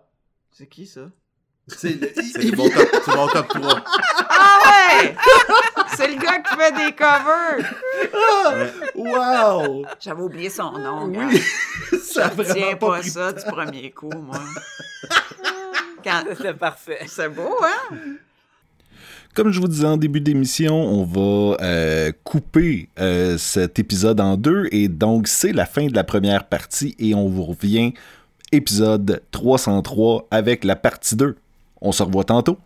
C'est qui ça? C'est le- mon top, c'est mon top 3. Ah ouais, c'est le gars qui fait des covers. Wow! J'avais oublié son nom. Oui, gars. ça Je vraiment pas, ça du premier coup, moi. Quand... C'était parfait. C'est beau, hein? Comme je vous disais en début d'émission, on va euh, couper euh, cet épisode en deux et donc c'est la fin de la première partie et on vous revient épisode 303 avec la partie 2. On se revoit tantôt.